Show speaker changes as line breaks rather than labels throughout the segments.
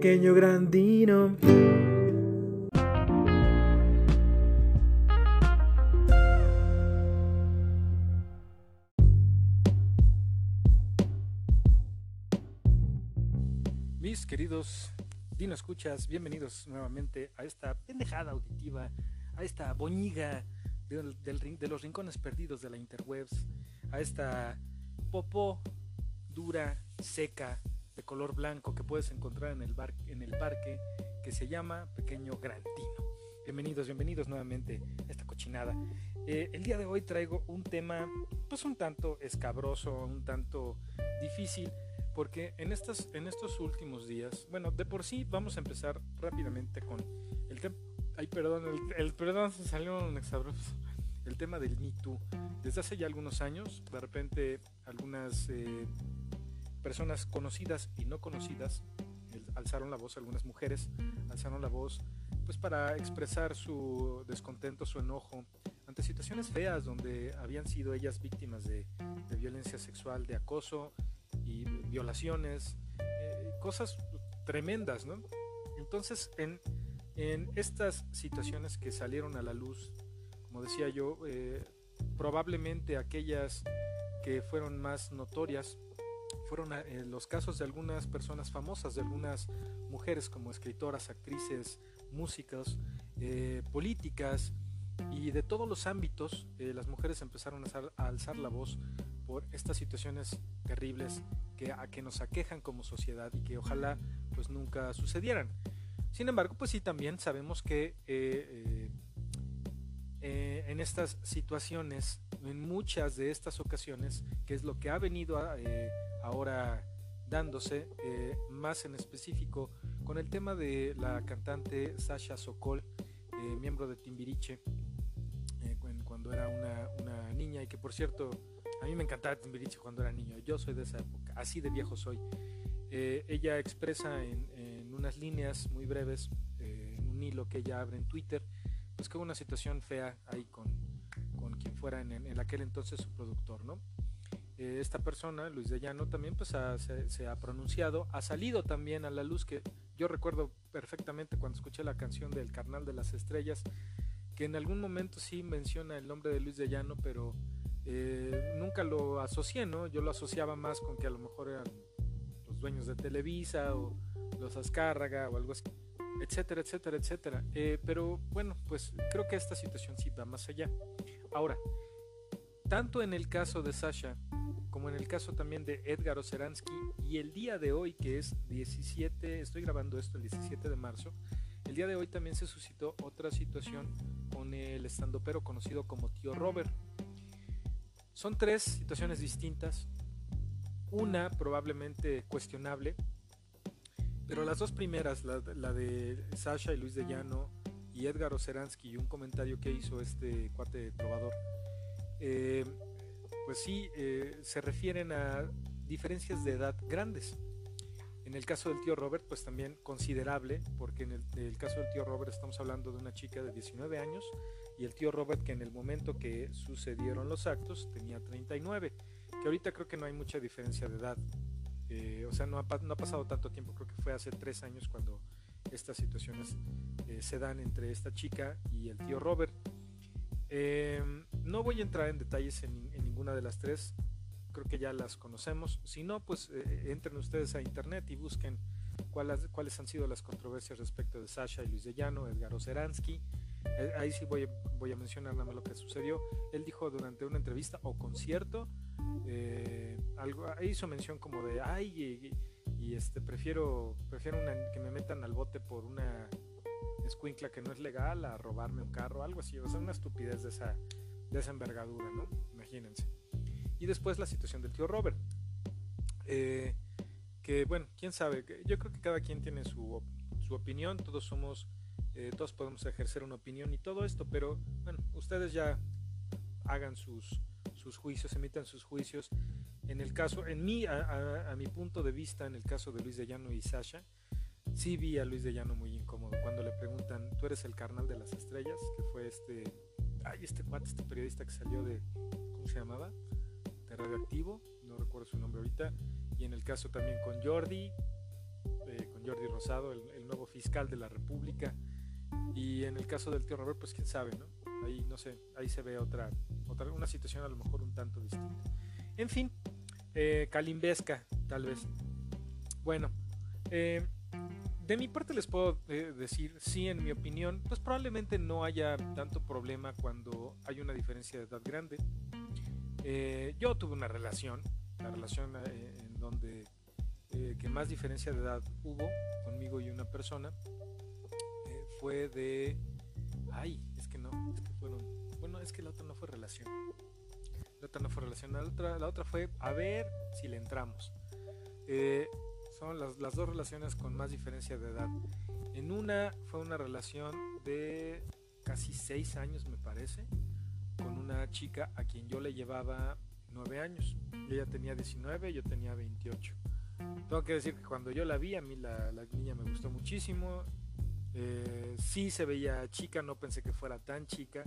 pequeño grandino.
Mis queridos Dino Escuchas, bienvenidos nuevamente a esta pendejada auditiva, a esta boñiga de, los rincones perdidos de la interwebs, a esta popó dura, seca, de color blanco que puedes encontrar en el, bar, en el parque que se llama Pequeño Grantino. Bienvenidos, bienvenidos nuevamente a esta cochinada. Eh, el día de hoy traigo un tema pues un tanto escabroso, un tanto difícil, porque en, estas, en estos últimos días, bueno, de por sí vamos a empezar rápidamente con el tema, ay perdón, el, perdón, se salió un exabroso, el tema del Me Too. Desde hace ya algunos años, de repente algunas eh, personas conocidas y no conocidas alzaron la voz, algunas mujeres alzaron la voz pues para expresar su descontento, su enojo ante situaciones feas donde habían sido ellas víctimas de, de violencia sexual, de acoso y violaciones, eh, cosas tremendas, ¿no? Entonces, en, en estas situaciones que salieron a la luz, como decía yo, eh, probablemente aquellas que fueron más notorias fueron eh, los casos de algunas personas famosas, de algunas mujeres como escritoras, actrices, músicas, eh, políticas y de todos los ámbitos, eh, las mujeres empezaron a, a alzar la voz por estas situaciones terribles que, a que nos aquejan como sociedad y que ojalá pues nunca sucedieran. Sin embargo, pues sí también sabemos que eh, en estas situaciones, en muchas de estas ocasiones, que es lo que ha venido eh, ahora dándose, eh, más en específico, con el tema de la cantante Sasha Sokol, eh, miembro de Timbiriche, cu- cuando era una, una niña, y que por cierto, a mí me encantaba Timbiriche cuando era niño, yo soy de esa época, así de viejo soy. Ella expresa en, en unas líneas muy breves, en un hilo que ella abre en Twitter, pues que hubo una situación fea ahí con, con quien fuera en, aquel entonces su productor, ¿no? Eh, esta persona, Luis de Llano, también pues se ha pronunciado, ha salido también a la luz que yo recuerdo perfectamente cuando escuché la canción del Carnal de las Estrellas, que en algún momento sí menciona el nombre de Luis de Llano, pero eh, nunca lo asocié, ¿no? Yo lo asociaba más con que a lo mejor eran los dueños de Televisa o los Azcárraga o algo así, etcétera, etcétera, etcétera. Eh, pero bueno, pues creo que esta situación sí va más allá. Ahora, tanto en el caso de Sasha como en el caso también de Edgar Oceransky y el día de hoy que es 17, estoy grabando esto el 17 de marzo, el día de hoy también se suscitó otra situación con el estandopero conocido como Tío Robert. Son tres situaciones distintas, una probablemente cuestionable, pero las dos primeras, la, la de Sasha y Luis de Llano y Edgar Oceransky y un comentario que hizo este cuate trovador, eh, pues sí, eh, se refieren a diferencias de edad grandes. En el caso del tío Robert, pues también considerable, porque en el, el caso del tío Robert estamos hablando de una chica de 19 años y el tío Robert que en el momento que sucedieron los actos tenía 39, que ahorita creo que no hay mucha diferencia de edad. Eh, o sea, no ha, pa- no ha pasado tanto tiempo, creo que fue hace tres años cuando estas situaciones eh, se dan entre esta chica y el tío Robert. Eh, no voy a entrar en detalles en, en ninguna de las tres, creo que ya las conocemos. Si no, pues eh, entren ustedes a internet y busquen cuáles, cuáles han sido las controversias respecto de Sasha y Luis de Llano, Edgar Oceransky. Ahí sí voy a, voy a mencionar nada más lo que sucedió. Él dijo durante una entrevista o concierto, eh, algo, hizo mención como de, ay, y, este, prefiero, prefiero que me metan al bote por una escuincla que no es legal a robarme un carro, algo así, o sea, una estupidez de esa, de envergadura, ¿no? Imagínense. Y después la situación del tío Robert. Eh, que bueno, quién sabe, yo creo que cada quien tiene su, su opinión, todos somos, eh, todos podemos ejercer una opinión y todo esto, pero bueno, ustedes ya hagan sus, sus juicios, emitan sus juicios. En el caso, en mí, a, mi punto de vista, en el caso de Luis de Llano y Sasha, sí vi a Luis de Llano muy incómodo cuando le preguntan, ¿tú eres el carnal de las estrellas? Que fue este, ay, este cuate, este periodista que salió de, ¿cómo se llamaba? De Radioactivo, no recuerdo su nombre ahorita. Y en el caso también con Jordi, eh, con Jordi Rosado, el, el, nuevo fiscal de la República. Y en el caso del tío Robert, pues quién sabe, ¿no? Ahí no sé, ahí se ve otra, otra una situación a lo mejor un tanto distinta. En fin, eh, calimbesca, tal vez. Bueno, eh, de mi parte les puedo eh, decir, sí, en mi opinión, pues probablemente no haya tanto problema cuando hay una diferencia de edad grande. Eh, yo tuve una relación, la relación en donde que más diferencia de edad hubo conmigo y una persona fue de... Ay, es que no, es que fueron... Bueno, es que la otra no fue relación. La otra no fue relación, la otra, la otra fue a ver si le entramos. son las, dos relaciones con más diferencia de edad. En una fue una relación de casi seis años, me parece, con una chica a quien yo le llevaba nueve años. Ella tenía 19, yo tenía 28. Tengo que decir que cuando yo la vi, a mí la, la niña me gustó muchísimo. Eh, sí se veía chica, no pensé que fuera tan chica.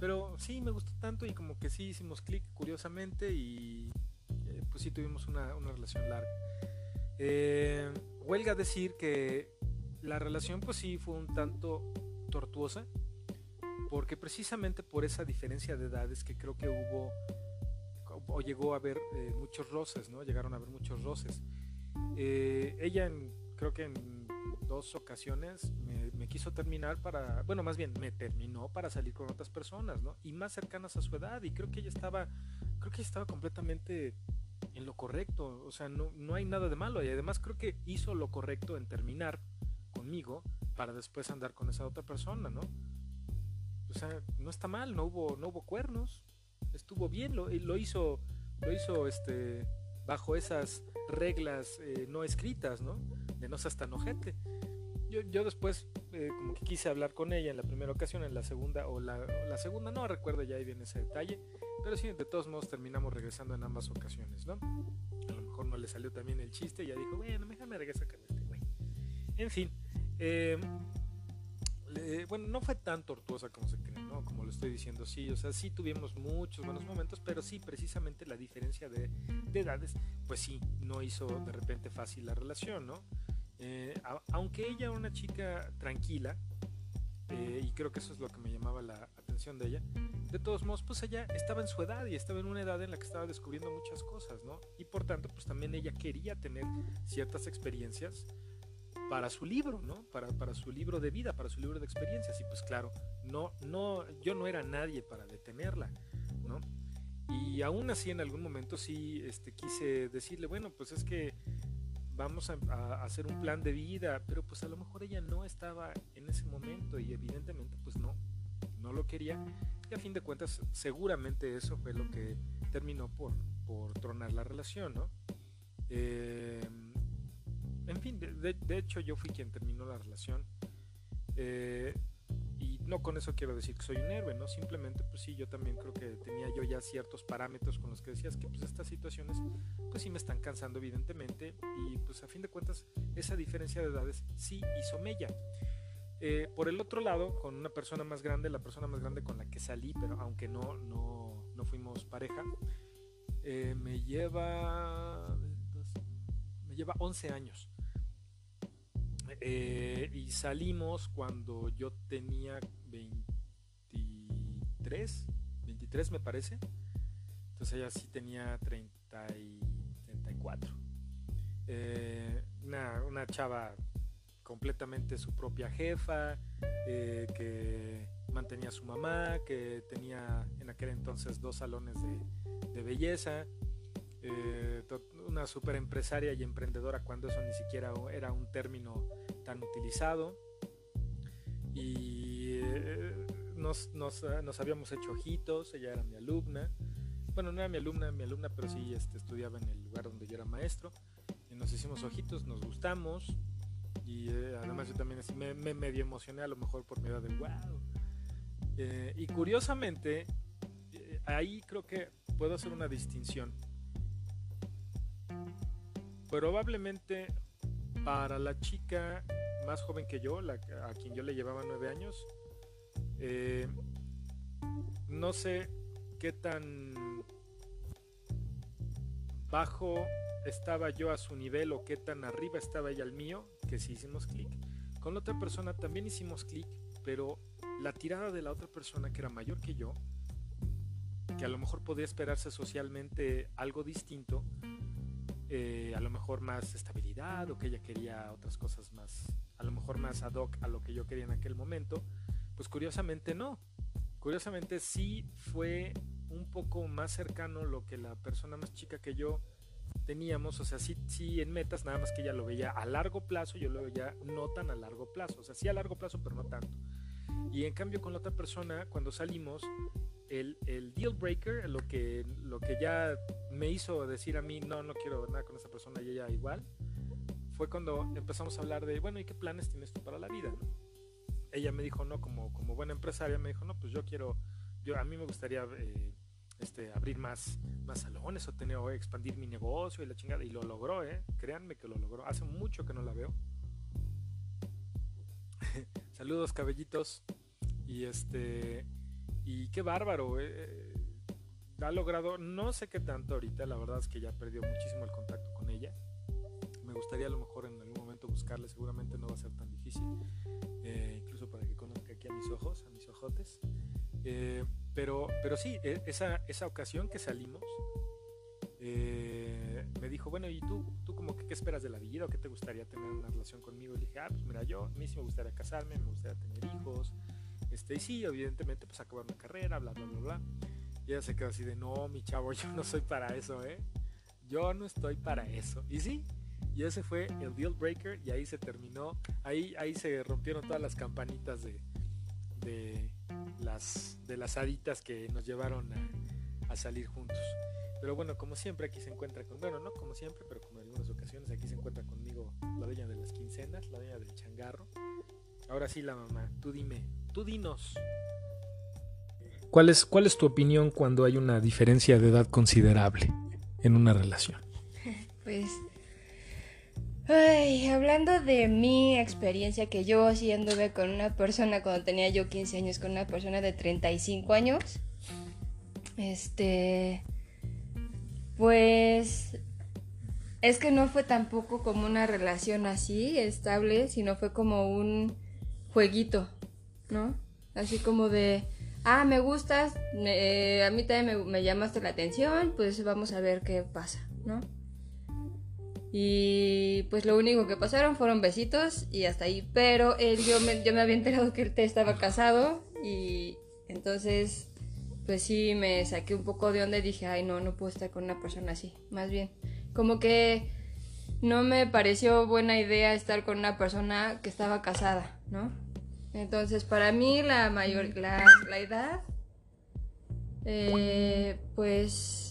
Pero sí me gustó tanto y como que sí hicimos clic curiosamente y eh, pues sí tuvimos una, una relación larga. Eh, huelga decir que la relación pues sí fue un tanto tortuosa porque precisamente por esa diferencia de edades que creo que hubo o llegó a haber eh, muchos roces, ¿no? Llegaron a haber muchos roces. Eh, ella en, creo que en dos ocasiones me, quiso terminar para, bueno, más bien me terminó para salir con otras personas, ¿no? Y más cercanas a su edad y creo que ella estaba, creo que estaba completamente en lo correcto, o sea, no, no hay nada de malo y además creo que hizo lo correcto en terminar conmigo para después andar con esa otra persona, ¿no? O sea, no está mal, no hubo, no hubo cuernos, estuvo bien, lo, lo hizo, lo hizo este, bajo esas reglas eh, no escritas, ¿no? De no seas tan ojete. Yo, yo después eh, como que quise hablar con ella en la primera ocasión, en la segunda, o la, la segunda, no recuerdo ya ahí viene ese detalle, pero sí, de todos modos terminamos regresando en ambas ocasiones, ¿no? A lo mejor no le salió también el chiste y ya dijo, bueno, déjame regresar con este güey. En fin, eh, bueno, no fue tan tortuosa como se cree, ¿no? Como lo estoy diciendo, sí, o sea, sí tuvimos muchos buenos momentos, pero sí, precisamente la diferencia de, de edades, pues sí, no hizo de repente fácil la relación, ¿no? Eh, aunque ella era una chica tranquila, eh, y creo que eso es lo que me llamaba la atención de ella, de todos modos, pues ella estaba en su edad y estaba en una edad en la que estaba descubriendo muchas cosas, ¿no? Y por tanto, pues también ella quería tener ciertas experiencias para su libro, ¿no? Para, para, su libro de vida, para su libro de experiencias. Y pues claro, no, no, yo no era nadie para detenerla, ¿no? Y aún así en algún momento sí este, quise decirle, bueno, pues es que vamos a, hacer un plan de vida, pero pues a lo mejor ella no estaba en ese momento y evidentemente pues no, no lo quería. Y a fin de cuentas seguramente eso fue lo que terminó por, por tronar la relación, ¿no? Eh, en fin, de, hecho yo fui quien terminó la relación. Eh, no con eso quiero decir que soy un héroe, ¿no? Simplemente, pues sí, yo también creo que tenía yo ya ciertos parámetros con los que decías que pues estas situaciones, pues sí me están cansando evidentemente. Y pues a fin de cuentas, esa diferencia de edades sí hizo mella. Eh, por el otro lado, con una persona más grande, la persona más grande con la que salí, pero aunque no, no, no fuimos pareja, eh, me lleva... Me lleva 11 años. Eh, y salimos cuando yo tenía 23, 23 me parece. Entonces ella sí tenía 30 y 34. Eh, una, una, chava completamente su propia jefa, eh, que mantenía a su mamá, que tenía en aquel entonces dos salones de, belleza. Eh, una super empresaria y emprendedora cuando eso ni siquiera era un término tan utilizado y nos, nos, nos, habíamos hecho ojitos, ella era mi alumna, bueno no era mi alumna, mi alumna pero sí este, estudiaba en el lugar donde yo era maestro. Y nos hicimos ojitos, nos gustamos. Y eh, además yo también así, me, me, medio emocioné a lo mejor por medio de wow eh, y curiosamente ahí creo que puedo hacer una distinción. Probablemente para la chica más joven que yo, a quien yo le llevaba nueve años, eh, no sé qué tan bajo estaba yo a su nivel o qué tan arriba estaba ella al mío, que sí hicimos clic. Con otra persona también hicimos clic, pero la tirada de la otra persona que era mayor que yo, que a lo mejor podía esperarse socialmente algo distinto, eh, a lo mejor más estabilidad o que ella quería otras cosas más, a lo mejor más ad hoc a lo que yo quería en aquel momento, pues curiosamente no. Curiosamente sí fue un poco más cercano lo que la persona más chica que yo teníamos, o sea, sí, sí en metas, nada más que ella lo veía a largo plazo, yo lo veía no tan a largo plazo, o sea, sí a largo plazo, pero no tanto. Y en cambio con la otra persona, cuando salimos, el, el, deal breaker, lo que, lo que ya me hizo decir a mí, no, no quiero nada con esa persona y ella igual, fue cuando empezamos a hablar de, bueno, ¿y qué planes tienes tú para la vida? Ella me dijo, no, como, como buena empresaria, me dijo, no, pues yo quiero, yo a mí me gustaría eh, este, abrir más, más salones o tener o expandir mi negocio y la chingada. Y lo logró, ¿eh? Créanme que lo logró. Hace mucho que no la veo. Saludos, cabellitos. Y este. Y qué bárbaro. Eh, eh, ha logrado, no sé qué tanto ahorita, la verdad es que ya perdió muchísimo el contacto con ella. Seguramente no va a ser tan difícil. Eh, incluso para que conozca aquí a mis ojos, a mis ojotes. Eh, pero, pero sí, e, esa, esa ocasión que salimos, eh, me dijo, bueno, ¿y tú, tú como que qué esperas de la vida o qué te gustaría tener una relación conmigo? Y dije, ah, pues mira, yo a mí sí me gustaría casarme, me gustaría tener hijos, este, y sí, evidentemente, pues acabar una carrera, bla, bla, bla, bla. Y ella se quedó así de, no, mi chavo, yo no soy para eso, ¿eh? Yo no estoy para eso. Y sí, y ese fue el deal breaker y ahí se terminó, ahí, ahí se rompieron todas las campanitas de, de las, de las haditas que nos llevaron a, salir juntos. Pero bueno, como siempre aquí se encuentra con, bueno, no como siempre, pero como en algunas ocasiones aquí se encuentra conmigo la dueña de las quincenas, la dueña del changarro. Ahora sí la mamá, tú dime, tú dinos. ¿Cuál es, ¿Cuál es tu opinión cuando hay una diferencia de edad considerable en una relación?
Pues Ay, hablando de mi experiencia que yo sí anduve con una persona cuando tenía yo 15 años, con una persona de 35 años. Este. Pues. Es que no fue tampoco como una relación así, estable, sino fue como un jueguito, ¿no? Así como de. Ah, me gustas, eh, a mí también me, me llamaste la atención, pues vamos a ver qué pasa, ¿no? Y pues lo único que pasaron fueron besitos y hasta ahí. Pero él, yo, me, yo me había enterado que él estaba casado y entonces pues sí me saqué un poco de onda y dije, ay no, no puedo estar con una persona así. Más bien, como que no me pareció buena idea estar con una persona que estaba casada, ¿no? Entonces para mí la mayor, la, la edad, eh, pues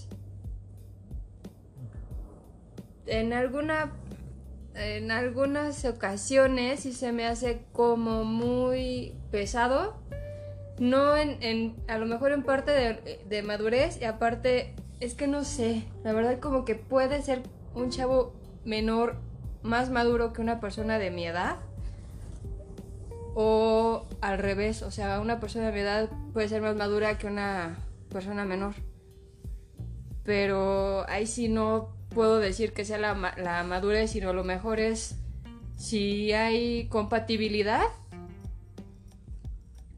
en alguna en algunas ocasiones sí se me hace como muy pesado. No en, a lo mejor en parte de, de, madurez y aparte es que no sé, la verdad como que puede ser un chavo menor más maduro que una persona de mi edad o al revés, o sea, una persona de mi edad puede ser más madura que una persona menor. Pero ahí sí no puedo decir que sea la, la madurez, sino lo mejor es si hay compatibilidad,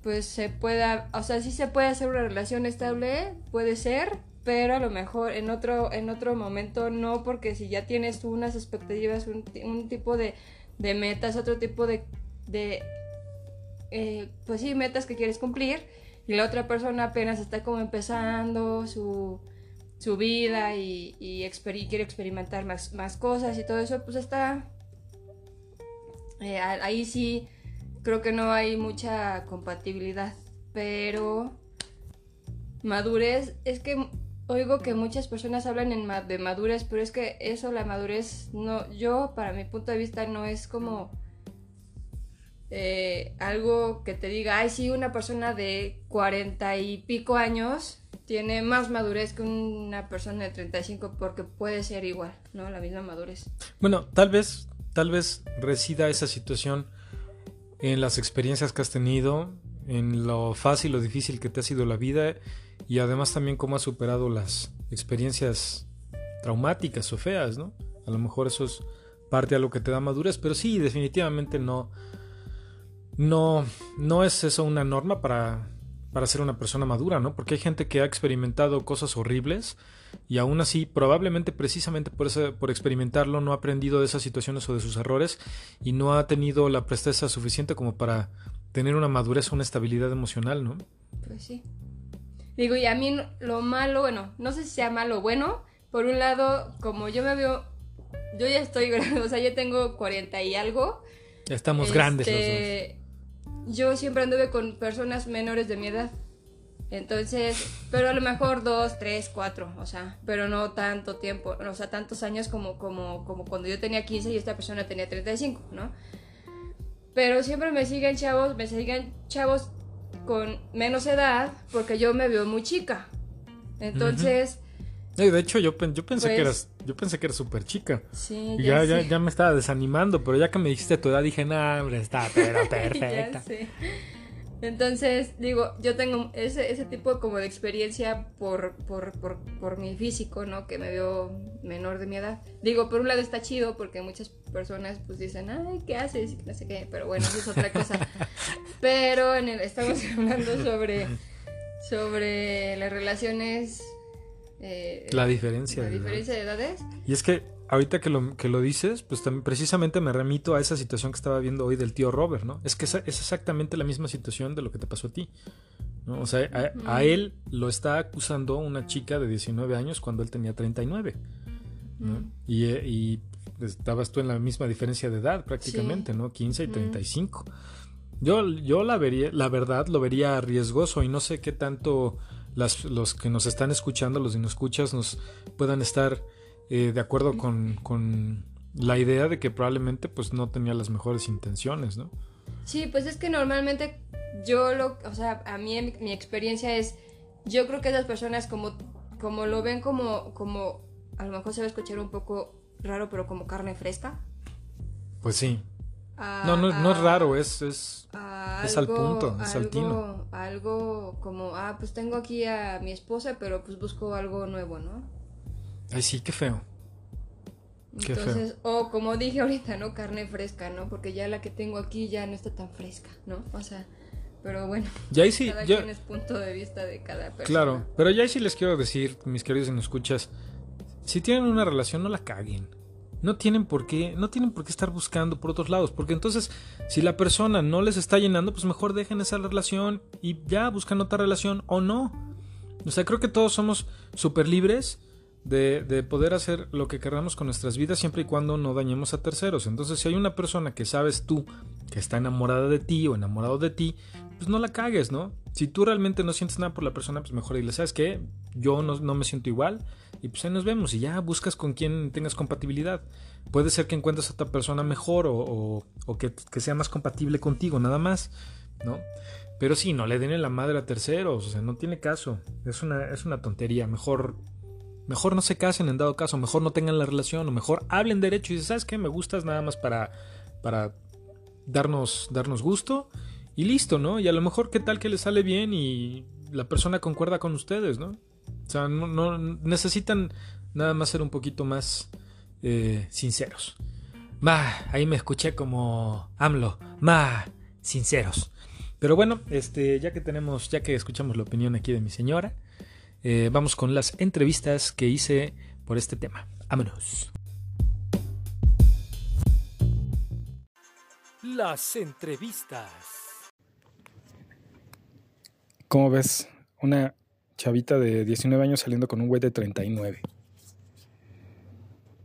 pues se pueda, o sea, sí se puede hacer una relación estable, puede ser, pero a lo mejor en otro, en otro momento no, porque si ya tienes unas expectativas, un, tipo de, de, metas, otro tipo de, de eh, pues sí, metas que quieres cumplir, y la otra persona apenas está como empezando su su vida y, quiere experimentar más, cosas y todo eso, pues está... Eh, ahí sí creo que no hay mucha compatibilidad, pero madurez, es que oigo que muchas personas hablan de madurez, pero es que eso, la madurez, no, yo para mi punto de vista no es como eh, algo que te diga, ay, sí, una persona de cuarenta y pico años tiene más madurez que una persona de 35 porque puede ser igual, ¿no? La misma madurez.
Bueno, tal vez, tal vez resida esa situación en las experiencias que has tenido, en lo fácil o difícil que te ha sido la vida y además también cómo has superado las experiencias traumáticas o feas, ¿no? A lo mejor eso es parte de lo que te da madurez, pero sí, definitivamente no, no, no es eso una norma para, para ser una persona madura, ¿no? Porque hay gente que ha experimentado cosas horribles y aún así, probablemente precisamente por, eso, por experimentarlo, no ha aprendido de esas situaciones o de sus errores y no ha tenido la presteza suficiente como para tener una madurez o una estabilidad emocional, ¿no?
Pues sí. Digo, y a mí lo malo, bueno, no sé si sea malo o bueno. Por un lado, como yo me veo, yo ya estoy grande, o sea, yo tengo 40 y algo.
Ya estamos grandes los
Este, Yo siempre anduve con personas menores de mi edad. Entonces, pero a lo mejor dos, tres, cuatro, o sea, pero no tanto tiempo, o sea, tantos años como, como, como cuando yo tenía 15 y esta persona tenía 35, ¿no? Pero siempre me siguen chavos, me siguen chavos con menos edad porque yo me veo muy chica. Entonces,
De hecho, yo, yo pensé que
Pues-
eras, yo pensé que eras súper chica.
sí,
Y ya, ya, ya me estaba desanimando, pero ya que me dijiste tu edad dije, nah, hombre, está pero perfecta.
Entonces, digo, yo tengo ese, ese tipo como de experiencia por, por, por, por mi físico, ¿no? Que me veo menor de mi edad. Digo, por un lado está chido porque muchas personas pues dicen, ay, ¿qué haces? No sé qué, pero bueno, eso es otra cosa. pero en el, estamos hablando sobre, sobre las relaciones... eh,
La diferencia.
la
de edad.
diferencia de edades.
Y es que ahorita que lo, que lo dices, pues también precisamente me remito a esa situación que estaba viendo hoy del tío Robert, ¿no? Es que esa- es exactamente la misma situación de lo que te pasó a ti. ¿no? O sea, a, a él lo está acusando una chica de 19 años cuando él tenía 39. ¿no?
Mm.
Y, eh, y estabas tú en la misma diferencia de edad prácticamente,
Sí.
¿no? 15 y
Mm.
35. Yo, yo la vería, la verdad, lo vería riesgoso y no sé qué tanto las, los que nos están escuchando, los que nos escuchas, nos puedan estar eh, de acuerdo con, con la idea de que probablemente pues no tenía las mejores intenciones, ¿no?
Sí, pues es que normalmente yo lo, o sea, a mí mi, mi experiencia es, yo creo que esas personas como, como lo ven como, como, a lo mejor se va a escuchar un poco raro, pero como carne fresca.
Pues sí.
A-
No, no, no es
a-
raro, es, es
a
es al punto, es al
algo-
tino.
Algo como, ah, pues tengo aquí a mi esposa, pero pues busco algo nuevo, ¿no?
Ay, sí, qué feo. Qué feo.
Entonces, o como dije ahorita, ¿no? Carne fresca, ¿no? Porque ya la que tengo aquí ya no está tan fresca, ¿no? O sea, pero bueno,
Y ahí sí,
cada
ya-
quien es punto de vista de cada persona.
Claro, pero ya sí les quiero decir, mis queridos nos escuchas, si tienen una relación no la caguen. No tienen por qué, no tienen por qué estar buscando por otros lados, porque entonces si la persona no les está llenando, pues mejor dejen esa relación y ya buscan otra relación o no. O sea, creo que todos somos súper libres de, de poder hacer lo que queramos con nuestras vidas siempre y cuando no dañemos a terceros. Entonces, si hay una persona que sabes tú que está enamorada de ti o enamorado de ti, pues no la cagues, ¿no? Si tú realmente no sientes nada por la persona, pues mejor dile, ¿sabes qué? Yo no, no me siento igual y pues ahí nos vemos y ya buscas con quien tengas compatibilidad. Puede ser que encuentres a otra persona mejor o, o- que, que sea más compatible contigo, nada más, ¿no? Pero sí, no le den en la madre a terceros, o sea, no tiene caso. Es una, es una tontería. Mejor, mejor no se casen en dado caso, mejor no tengan la relación, o mejor hablen derecho y dices, ¿sabes qué? Me gustas nada más para, para darnos, darnos gusto y listo, ¿no? Y a lo mejor qué tal que les sale bien y la persona concuerda con ustedes, ¿no? O sea, no, necesitan nada más ser un poquito más eh, sinceros. Más, ahí me escuché como AMLO, más sinceros. Pero bueno, este, ya que tenemos, ya que escuchamos la opinión aquí de mi señora, eh, vamos con las entrevistas que hice por este tema. Vámonos. Las entrevistas.
¿Cómo ves? Una chavita de 19 años saliendo con un güey de 39.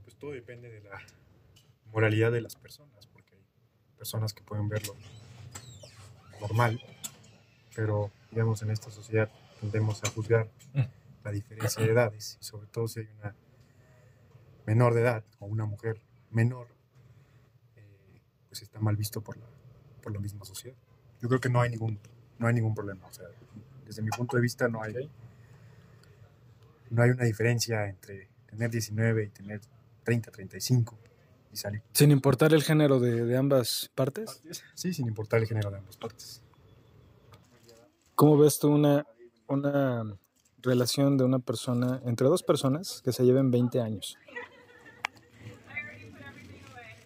pues todo depende de la moralidad de las personas, porque hay personas que pueden verlo normal, pero digamos en esta sociedad tendemos a juzgar la diferencia de edades, y sobre todo si hay una menor de edad o una mujer menor, eh, pues está mal visto por la, por la misma sociedad. Yo creo que no hay ningún, no hay ningún problema, desde mi punto de vista no hay, no hay una diferencia entre tener 19 y tener 30, 35 y salir.
Sin importar el género de, de ambas partes.
Sí, sin importar el género de ambas partes.
¿Cómo ves tú una, una
relación de una persona, entre dos personas que se lleven 20 años?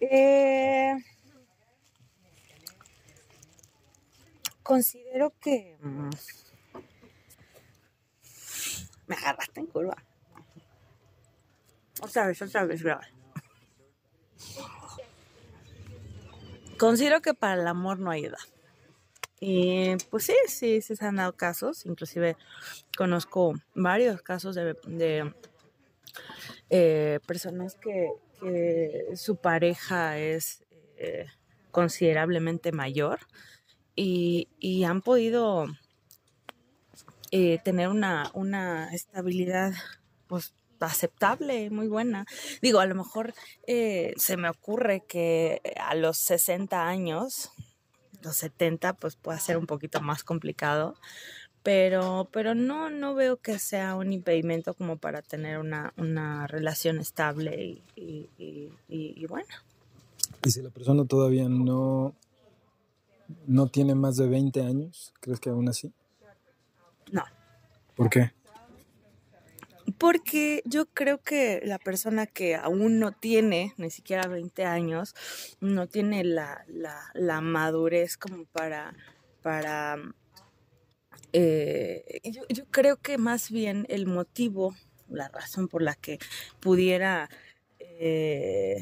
Eh, considero que mm, me agarraste en curva. Otra vez, otra vez, graba. Considero que para el amor no hay edad. Y pues sí, sí, se han dado casos. Inclusive conozco varios casos de, de eh, personas que, que, su pareja es eh, considerablemente mayor y, y han podido eh, tener una, una estabilidad pues aceptable, muy buena. Digo, a lo mejor eh, se me ocurre que a los 60 años, los 70, pues puede ser un poquito más complicado, pero, pero no, no veo que sea un impedimento como para tener una, una relación estable y, y, y, buena.
Y si la persona todavía no, no tiene más de 20 años, ¿crees que aún así?
No.
¿Por qué?
Porque yo creo que la persona que aún no tiene ni siquiera 20 años, no tiene la, la, la madurez como para, para eh, yo, yo, creo que más bien el motivo, la razón por la que pudiera eh,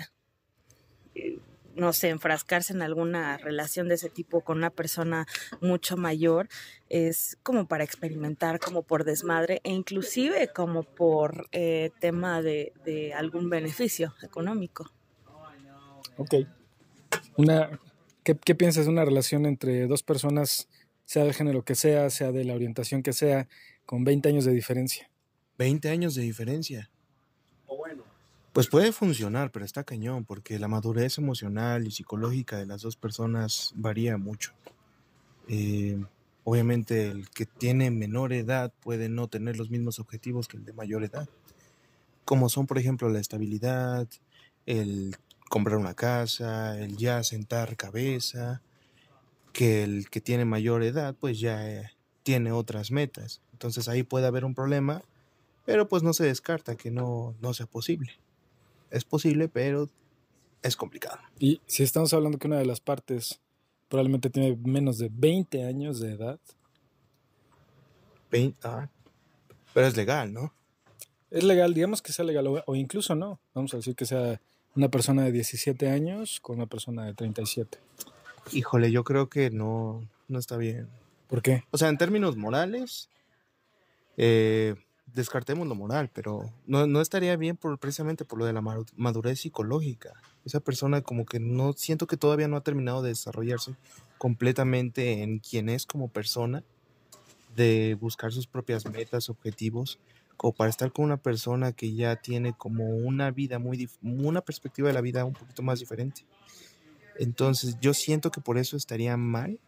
no sé, enfrascarse en alguna relación de ese tipo con una persona mucho mayor es como para experimentar, como por desmadre e inclusive como por eh, tema de, de, algún beneficio económico.
Ok. Una, ¿qué, ¿Qué piensas de una relación entre dos personas, sea del género que sea, sea de la orientación que sea, con 20 años de diferencia?
20 años de diferencia. Pues puede funcionar, pero está cañón, porque la madurez emocional y psicológica de las dos personas varía mucho. Eh, obviamente el que tiene menor edad puede no tener los mismos objetivos que el de mayor edad, como son por ejemplo la estabilidad, el comprar una casa, el ya sentar cabeza, que el que tiene mayor edad pues ya eh, tiene otras metas. Entonces ahí puede haber un problema, pero pues no se descarta que no, no sea posible es posible, pero es complicado.
Y si estamos hablando que una de las partes probablemente tiene menos de 20 años de edad.
20, ah, pero es legal, ¿no?
Es legal, digamos que sea legal, o, o, incluso no. Vamos a decir que sea una persona de 17 años con una persona de 37.
Híjole, yo creo que no, no está bien.
¿Por qué?
O sea, en términos morales, eh, descartemos lo moral, pero no, no estaría bien por, precisamente por lo de la madurez psicológica. Esa persona como que no siento que todavía no ha terminado de desarrollarse completamente en quién es como persona, de buscar sus propias metas, objetivos, como para estar con una persona que ya tiene como una vida muy, una perspectiva de la vida un poquito más diferente. Entonces yo siento que por eso estaría mal,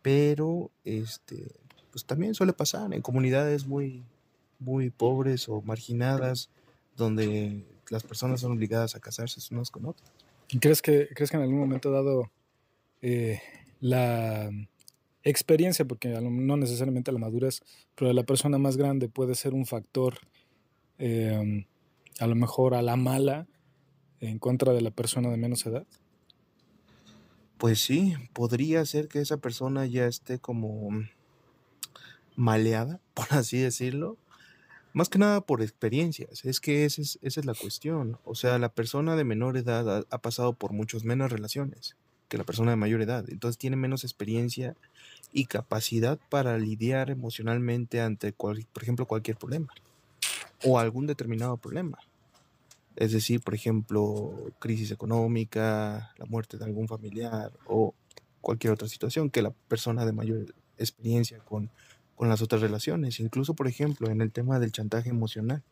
pero este, pues también suele pasar en comunidades muy, muy pobres o marginadas, donde las personas son obligadas a casarse unos con otros.
¿Crees que, ¿Crees que en algún momento dado eh, la experiencia, porque no necesariamente la madurez, pero la persona más grande puede ser un factor, eh, a lo mejor a la mala, en contra de la persona de menos edad?
Pues sí, podría ser que esa persona ya esté como maleada, por así decirlo, más que nada por experiencias, es que esa es, esa es la cuestión. O sea, la persona de menor edad ha, pasado por muchas menos relaciones que la persona de mayor edad. Entonces tiene menos experiencia y capacidad para lidiar emocionalmente ante, cual, por ejemplo, cualquier problema o algún determinado problema. Es decir, por ejemplo, crisis económica, la muerte de algún familiar o cualquier otra situación que la persona de mayor experiencia con con las otras relaciones. Incluso, por ejemplo, en el tema del chantaje emocional.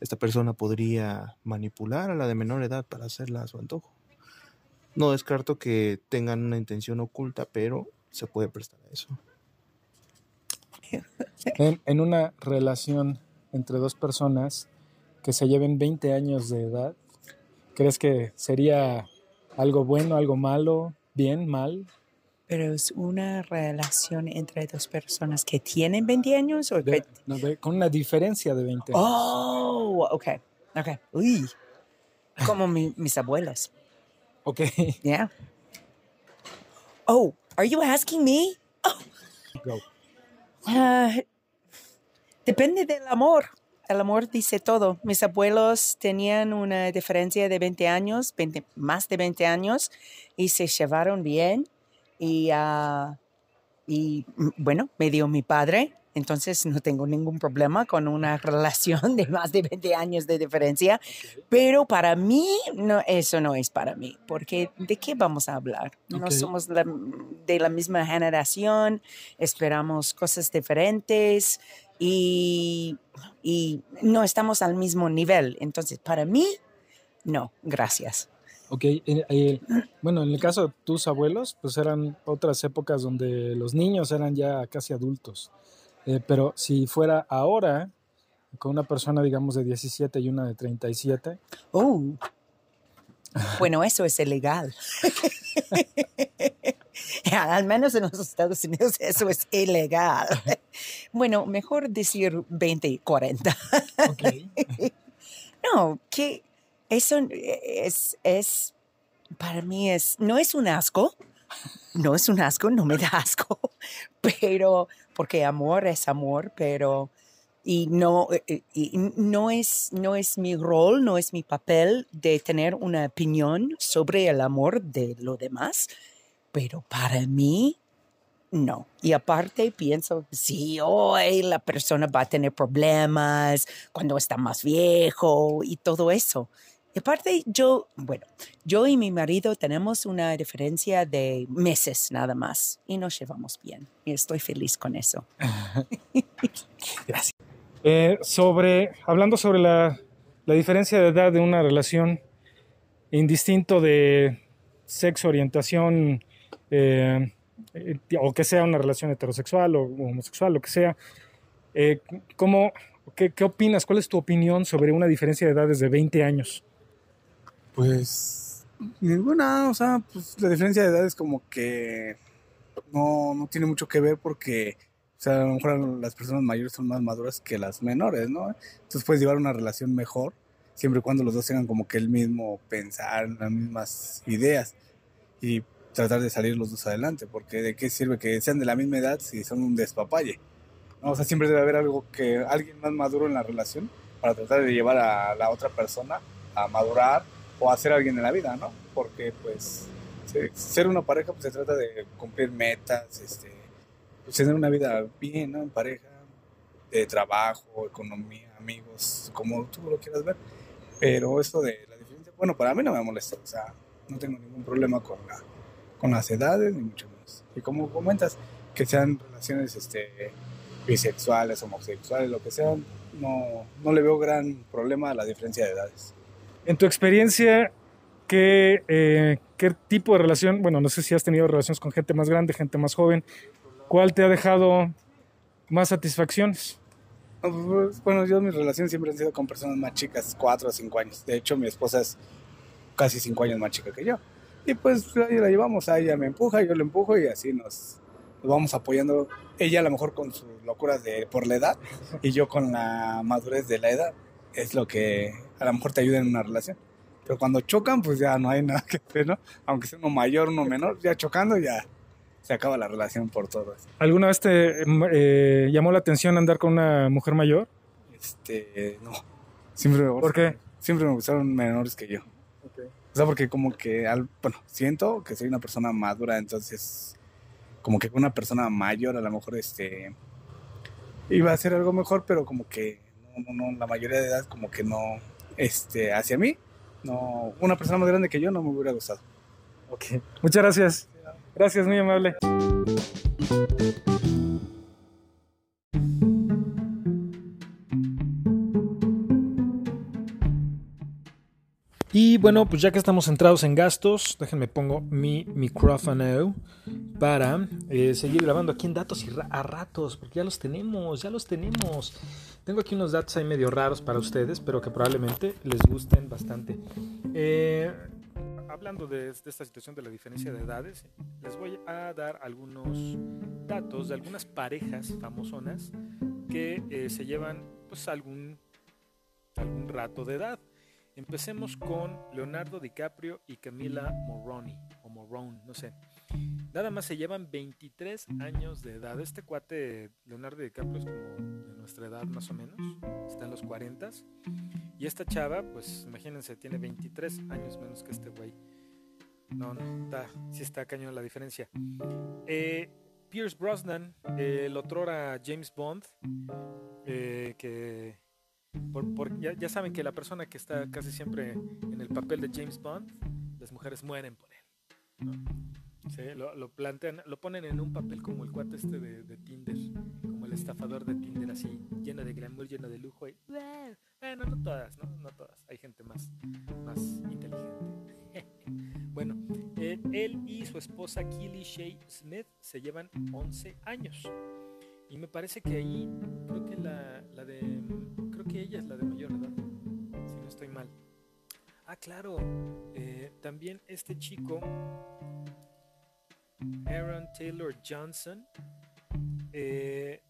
Esta persona podría manipular a la de menor edad para hacerla a su antojo. No descarto que tengan una intención oculta, pero se puede prestar a eso.
En, en una relación entre dos personas que se lleven 20 años de edad, ¿crees que sería algo bueno, algo malo, bien, mal?
Pero es una relación entre dos personas que tienen 20 años o
De-
que...
no, de- con una diferencia de 20 años.
Oh, ok, ok. Uy, como mi- mis abuelos.
Ok.
Yeah. Oh, are you asking me?
Go.
Ah, depende del amor. El amor dice todo. Mis abuelos tenían una diferencia de 20 años, 20 más de 20 años, y se llevaron bien. Y, ah, y mm, bueno, me dio mi padre. Entonces no tengo ningún problema con una relación de más de 20 años de diferencia. Pero para mí, no, eso no es para mí. Porque ¿de qué vamos a hablar? No somos la- de la misma generación, esperamos cosas diferentes y, y no estamos al mismo nivel. Entonces, para mí, no, gracias.
Ok, eh, eh, bueno, en el caso de tus abuelos, pues eran otras épocas donde los niños eran ya casi adultos. Eh, pero si fuera ahora, con una persona, digamos, de 17 y una de 37,
Oh. Bueno, eso es ilegal. Al menos en los Estados Unidos eso es ilegal. Bueno, mejor decir 20 y 40.
ok,
No, que eso es, es, para mí es, no es un asco, no es un asco, no me da asco, pero, porque amor es amor, pero, y no, eh, y no es, no es mi rol, no es mi papel de tener una opinión sobre el amor de lo demás, pero para mí, no. Y aparte pienso, si hoy la persona va a tener problemas cuando está más viejo y todo eso. Aparte yo, bueno, yo y mi marido tenemos una diferencia de meses nada más y nos llevamos bien. Y estoy feliz con eso.
Eh, sobre, hablando sobre la, la diferencia de edad de una relación, indistinto de sexo, orientación, eh, eh, o que sea una relación heterosexual o homosexual, lo que sea, eh, ¿cómo, qué, qué opinas? ¿Cuál es tu opinión sobre una diferencia de edades de 20 años?
Pues ninguna, o sea, pues la diferencia de edad es como que no, no tiene mucho que ver porque, o sea, a lo mejor las personas mayores son más maduras que las menores, ¿no? Entonces puedes llevar una relación mejor siempre y cuando los dos tengan como que el mismo pensar, las mismas ideas y tratar de salir los dos adelante, porque de qué sirve que sean de la misma edad si son un despapalle. O sea, siempre debe haber algo que alguien más maduro en la relación para tratar de llevar a la otra persona a madurar o a ser alguien en la vida, ¿no? Porque pues se- ser una pareja pues se trata de cumplir metas, este, pues tener una vida bien, ¿no? En pareja, de trabajo, economía, amigos, como tú lo quieras ver. Pero esto de la diferencia, bueno, para mí no me molesta, o sea, no tengo ningún problema con, la, con las edades, ni mucho menos. Y como comentas, que sean relaciones este, bisexuales, homosexuales, lo que sea, no, no le veo gran problema a la diferencia de edades.
En tu experiencia, ¿qué, eh, ¿qué tipo de relación, bueno, no sé si has tenido relaciones con gente más grande, gente más joven, ¿cuál te ha dejado más satisfacciones?
No, pues, Bueno, yo mis relaciones siempre han sido con personas más chicas, cuatro o cinco años. De hecho, mi esposa es casi cinco años más chica que yo. Y pues ahí la llevamos, ella me empuja, yo le empujo y así nos, nos vamos apoyando. Ella a lo mejor con sus locuras de por la edad y yo con la madurez de la edad. Es lo que a lo mejor te ayuda en una relación. Pero cuando chocan, pues ya no hay nada que hacer, ¿no? Aunque sea uno mayor, uno menor, ya chocando ya se acaba la relación por todo eso.
¿Alguna vez te eh, llamó la atención andar con una mujer mayor?
Este, no. Siempre me
¿Por qué?
Siempre me gustaron menores que yo. O sea, porque como que, al, bueno, siento que soy una persona madura, entonces, como que con una persona mayor a lo mejor, este, iba a ser algo mejor, pero como que, no, no, la mayoría de edad como que no, este, hacia mí, no, una persona más grande que yo no me hubiera gustado.
Ok. Muchas gracias. Gracias, muy amable. Y bueno, pues ya que estamos centrados en gastos, déjenme pongo mi micrófono para eh, seguir grabando aquí en datos y a ratos, porque ya los tenemos, ya los tenemos. Tengo aquí unos datos ahí medio raros para ustedes, pero que probablemente les gusten bastante. Eh, hablando de, de esta situación de la diferencia de edades, les voy a dar algunos datos de algunas parejas famosonas que eh, se llevan pues algún, algún rato de edad. Empecemos con Leonardo DiCaprio y Camila Moroni, o Morone, no sé. Nada más se llevan 23 años de edad. Este cuate, Leonardo DiCaprio, es como de nuestra edad más o menos, está en los 40. Y esta chava, pues imagínense, tiene 23 años menos que este güey. No, no, está, sí está cañón la diferencia. Eh, Pierce Brosnan, eh, el otrora James Bond, eh, que por- por- ya, ya saben que la persona que está casi siempre en el papel de James Bond, las mujeres mueren por él. lo, plantean, lo ponen en un papel como el cuate este de, de Tinder, como el estafador de Tinder, así, lleno de glamour, lleno de lujo. Y, bueno, no todas, ¿no? No todas. Hay gente más, más inteligente. bueno, eh, él y su esposa Keely Shea Smith se llevan 11 años. Y me parece que ahí, creo que la, la de. Ella es la de mayor edad, si no estoy mal. Ah, claro. eh, también este chico, Aaron Taylor Johnson, eh,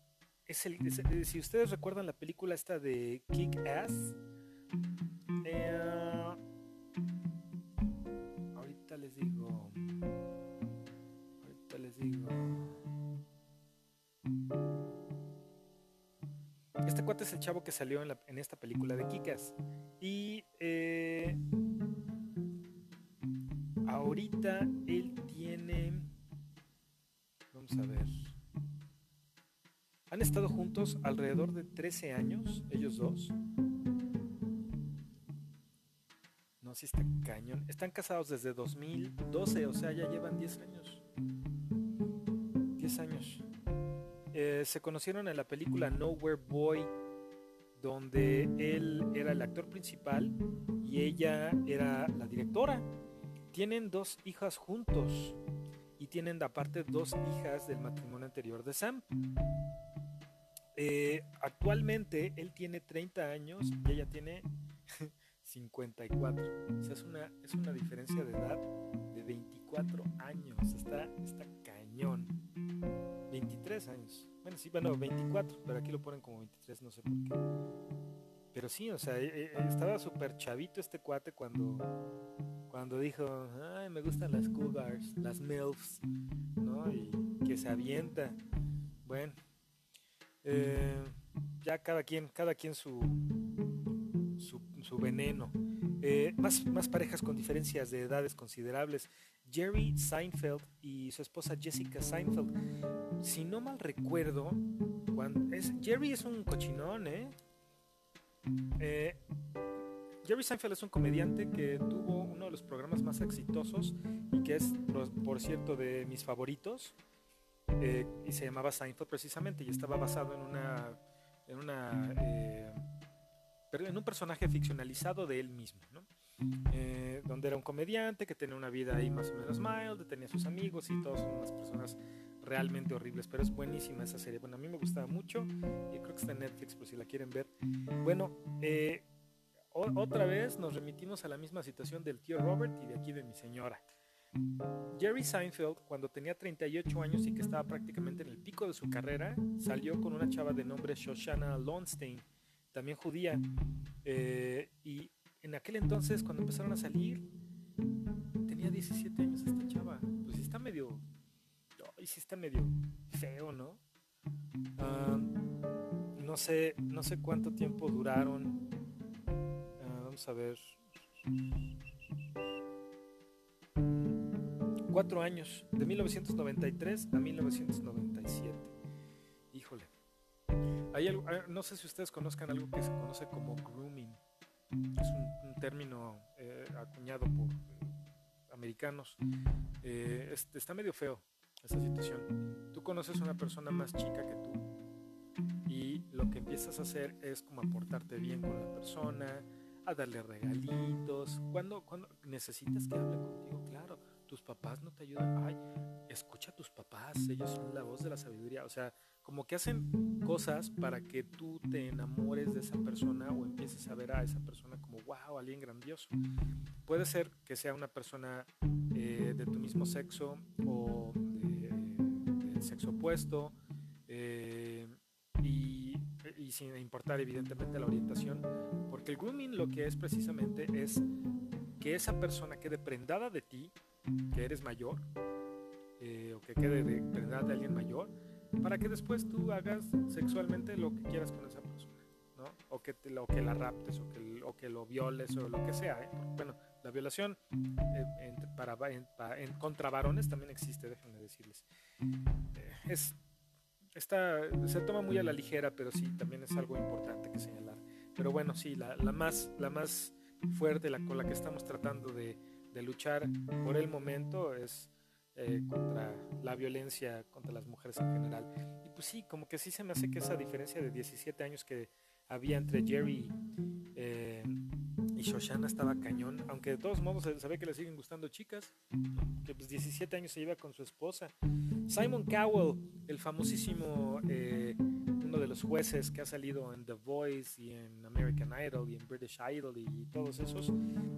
es el, eh, si ustedes recuerdan la película esta de Kick Ass, ahorita les digo, ahorita les digo. Este cuate es el chavo que salió en, esta película de Kikas. Y eh, ahorita él tiene. Vamos a ver. Han estado juntos alrededor de 13 años, ellos dos. No, sí está cañón. Están casados desde 2012, o sea, ya llevan 10 años. 10 años. Eh, se conocieron en la película Nowhere Boy, donde él era el actor principal y ella era la directora. Tienen dos hijas juntos y tienen aparte dos hijas del matrimonio anterior de Sam. Eh, actualmente él tiene 30 años y ella tiene 54. O sea, es una, es una diferencia de edad de 24 años. Está, está cañón. 23 años. Bueno, sí, bueno, 24, pero aquí lo ponen como 23, no sé por qué. Pero sí, o sea, eh, eh, estaba súper chavito este cuate cuando, cuando dijo, ay, me gustan las cougars, las MILFs, ¿no? Y que se avienta. Bueno, eh, ya cada quien, cada quien su, su, su veneno. Eh, más, más parejas con diferencias de edades considerables. Jerry Seinfeld y su esposa Jessica Seinfeld. Si no mal recuerdo, Jerry es un cochinón, ¿eh? Eh, Jerry Seinfeld es un comediante que tuvo uno de los programas más exitosos y que es, por, cierto, de mis favoritos. eh, y se llamaba Seinfeld precisamente y estaba basado en una, en una, eh, en un personaje ficcionalizado de él mismo, ¿no? Donde era un comediante que tenía una vida ahí más o menos mild, tenía sus amigos y todos son unas personas realmente horribles, pero es buenísima esa serie. Bueno, a mí me gustaba mucho y creo que está en Netflix por si la quieren ver. Bueno, eh, otra vez nos remitimos a la misma situación del tío Robert y de aquí de mi señora. Jerry Seinfeld, cuando tenía 38 años y que estaba prácticamente en el pico de su carrera, salió con una chava de nombre Shoshana Lonstein, también judía. Eh, y en aquel entonces, cuando empezaron a salir, tenía 17 años esta chava. Ay, sí está medio feo, ¿no? Ah, no sé, no sé cuánto tiempo duraron. Ah, vamos a ver. Cuatro años, de 1993 a 1997. Híjole. Hay ah, no sé si ustedes conozcan algo que se conoce como grooming. Es un, término eh, acuñado por eh, americanos. Eh, es- está medio feo esa situación. Tú conoces a una persona más chica que tú y lo que empiezas a hacer es como a portarte bien con la persona, a darle regalitos. Cuando, cuando necesitas que hable contigo, claro. tus papás no te ayudan. Ay, escucha a tus papás, ellos son la voz de la sabiduría. O sea, como que hacen cosas para que tú te enamores de esa persona o empieces a ver a esa persona como, wow, alguien grandioso. Puede ser que sea una persona eh, de tu mismo sexo o sexo opuesto. eh, y, sin importar evidentemente la orientación, porque el grooming lo que es precisamente es que esa persona quede prendada de ti, que eres mayor, eh, o que quede de- prendada de alguien mayor, para que después tú hagas sexualmente lo que quieras con esa persona. O que, te, que la raptes, o que, o que lo violes, o lo que sea, ¿eh? Bueno, la violación en, contra varones también existe, decirles. Eh, es, está, se toma muy a la ligera, pero sí, también es algo importante que señalar. Pero bueno, sí, la, la más, la más fuerte, la con la que estamos tratando de, de luchar por el momento es eh, contra la violencia contra las mujeres en general. Y pues sí, como que sí se me hace que esa diferencia de 17 años que había entre Jerry eh, Shoshana estaba cañón, aunque de todos modos se, se ve que le siguen gustando chicas, que pues 17 años se lleva con su esposa. Simon Cowell, el famosísimo, eh, uno de los jueces que ha salido en The Voice y en American Idol y en British Idol y, y todos esos,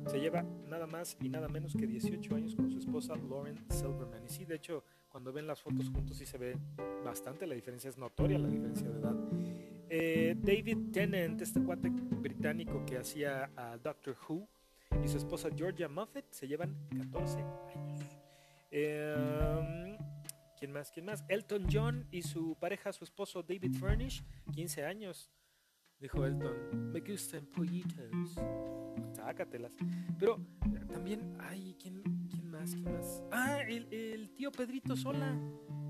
se lleva nada más y nada menos que 18 años con su esposa Lauren Silverman. Y sí, de hecho, cuando ven las fotos juntos sí se ve bastante la diferencia, es notoria la diferencia de edad. Eh, David Tennant, este cuate británico que hacía a Doctor Who, y su esposa Georgia Moffat se llevan 14 años. Eh, ¿Quién más? ¿Quién más? Elton John y su pareja, su esposo David Furnish, 15 años. Dijo Elton, me gustan pollitos. Sácatelas. Pero también, ay, ¿quién, quién más? ¿Quién más? Ah, el, el tío Pedrito Sola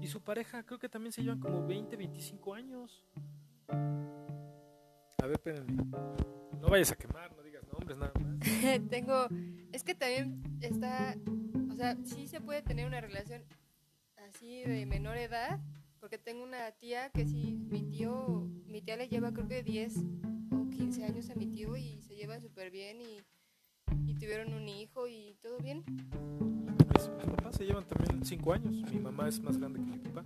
y su pareja, creo que también se llevan como 20, 25 años. A ver, espérenme. No vayas a quemar, no digas nombres nada más.
Tengo. Es que también está. O sea, sí se puede tener una relación así de menor edad. Porque tengo una tía que sí, mi tío. Mi tía le lleva creo que 10 o 15 años a mi tío y se llevan súper bien y, y tuvieron un hijo y todo bien.
Mis, mis papás se llevan también 5 años. Mi mamá es más grande que mi papá.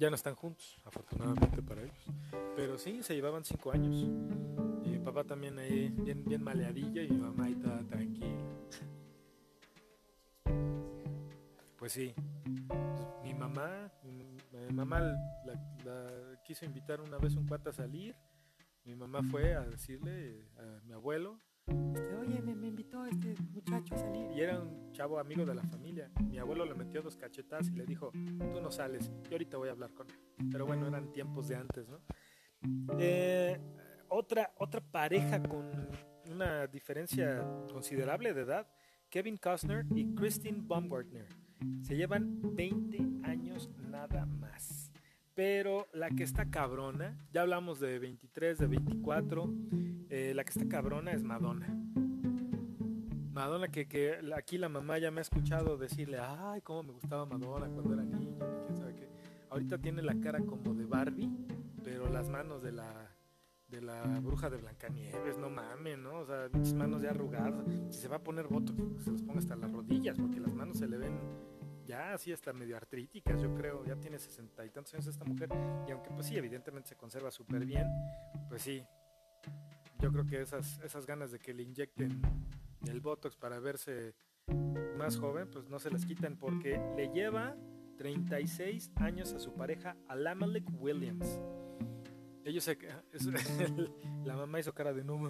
Ya no están juntos, afortunadamente para ellos. Pero sí, se llevaban 5 años. Mi papá también ahí, bien, bien maleadillo, y mi mamá ahí toda tranquila. Pues sí. Mi mamá, mi, mamá la, la quiso invitar una vez un cuate a salir. Mi mamá fue a decirle a mi abuelo, oye, me, me invitó este muchacho a salir. Y era un chavo amigo de la familia. Mi abuelo le metió dos cachetas y le dijo, tú no sales, yo ahorita voy a hablar con él. Pero bueno, eran tiempos de antes, ¿no? Eh, otra, otra pareja con una diferencia considerable de edad, Kevin Costner y Christine Baumgartner. Se llevan 20 años nada más. Pero la que está cabrona, ya hablamos de 23, de 24, eh, la que está cabrona es Madonna. Madonna, que, que aquí la mamá ya me ha escuchado decirle, ay, cómo me gustaba Madonna cuando era niña, quién sabe qué. Ahorita tiene la cara como de Barbie, pero las manos de la de la bruja de Blancanieves, no mames, ¿no? O sea, mis manos ya arrugadas. Si se va a poner voto, que se los ponga hasta las rodillas, porque las manos se le ven ya así hasta medio artríticas, yo creo. Ya tiene sesenta y tantos años esta mujer. Y aunque pues sí, evidentemente se conserva súper bien, pues sí. Yo creo que esas, esas ganas de que le inyecten el Botox para verse más joven, pues no se las quitan porque le lleva 36 años a su pareja, Alamalek Williams. Ellos se, la mamá hizo cara de no.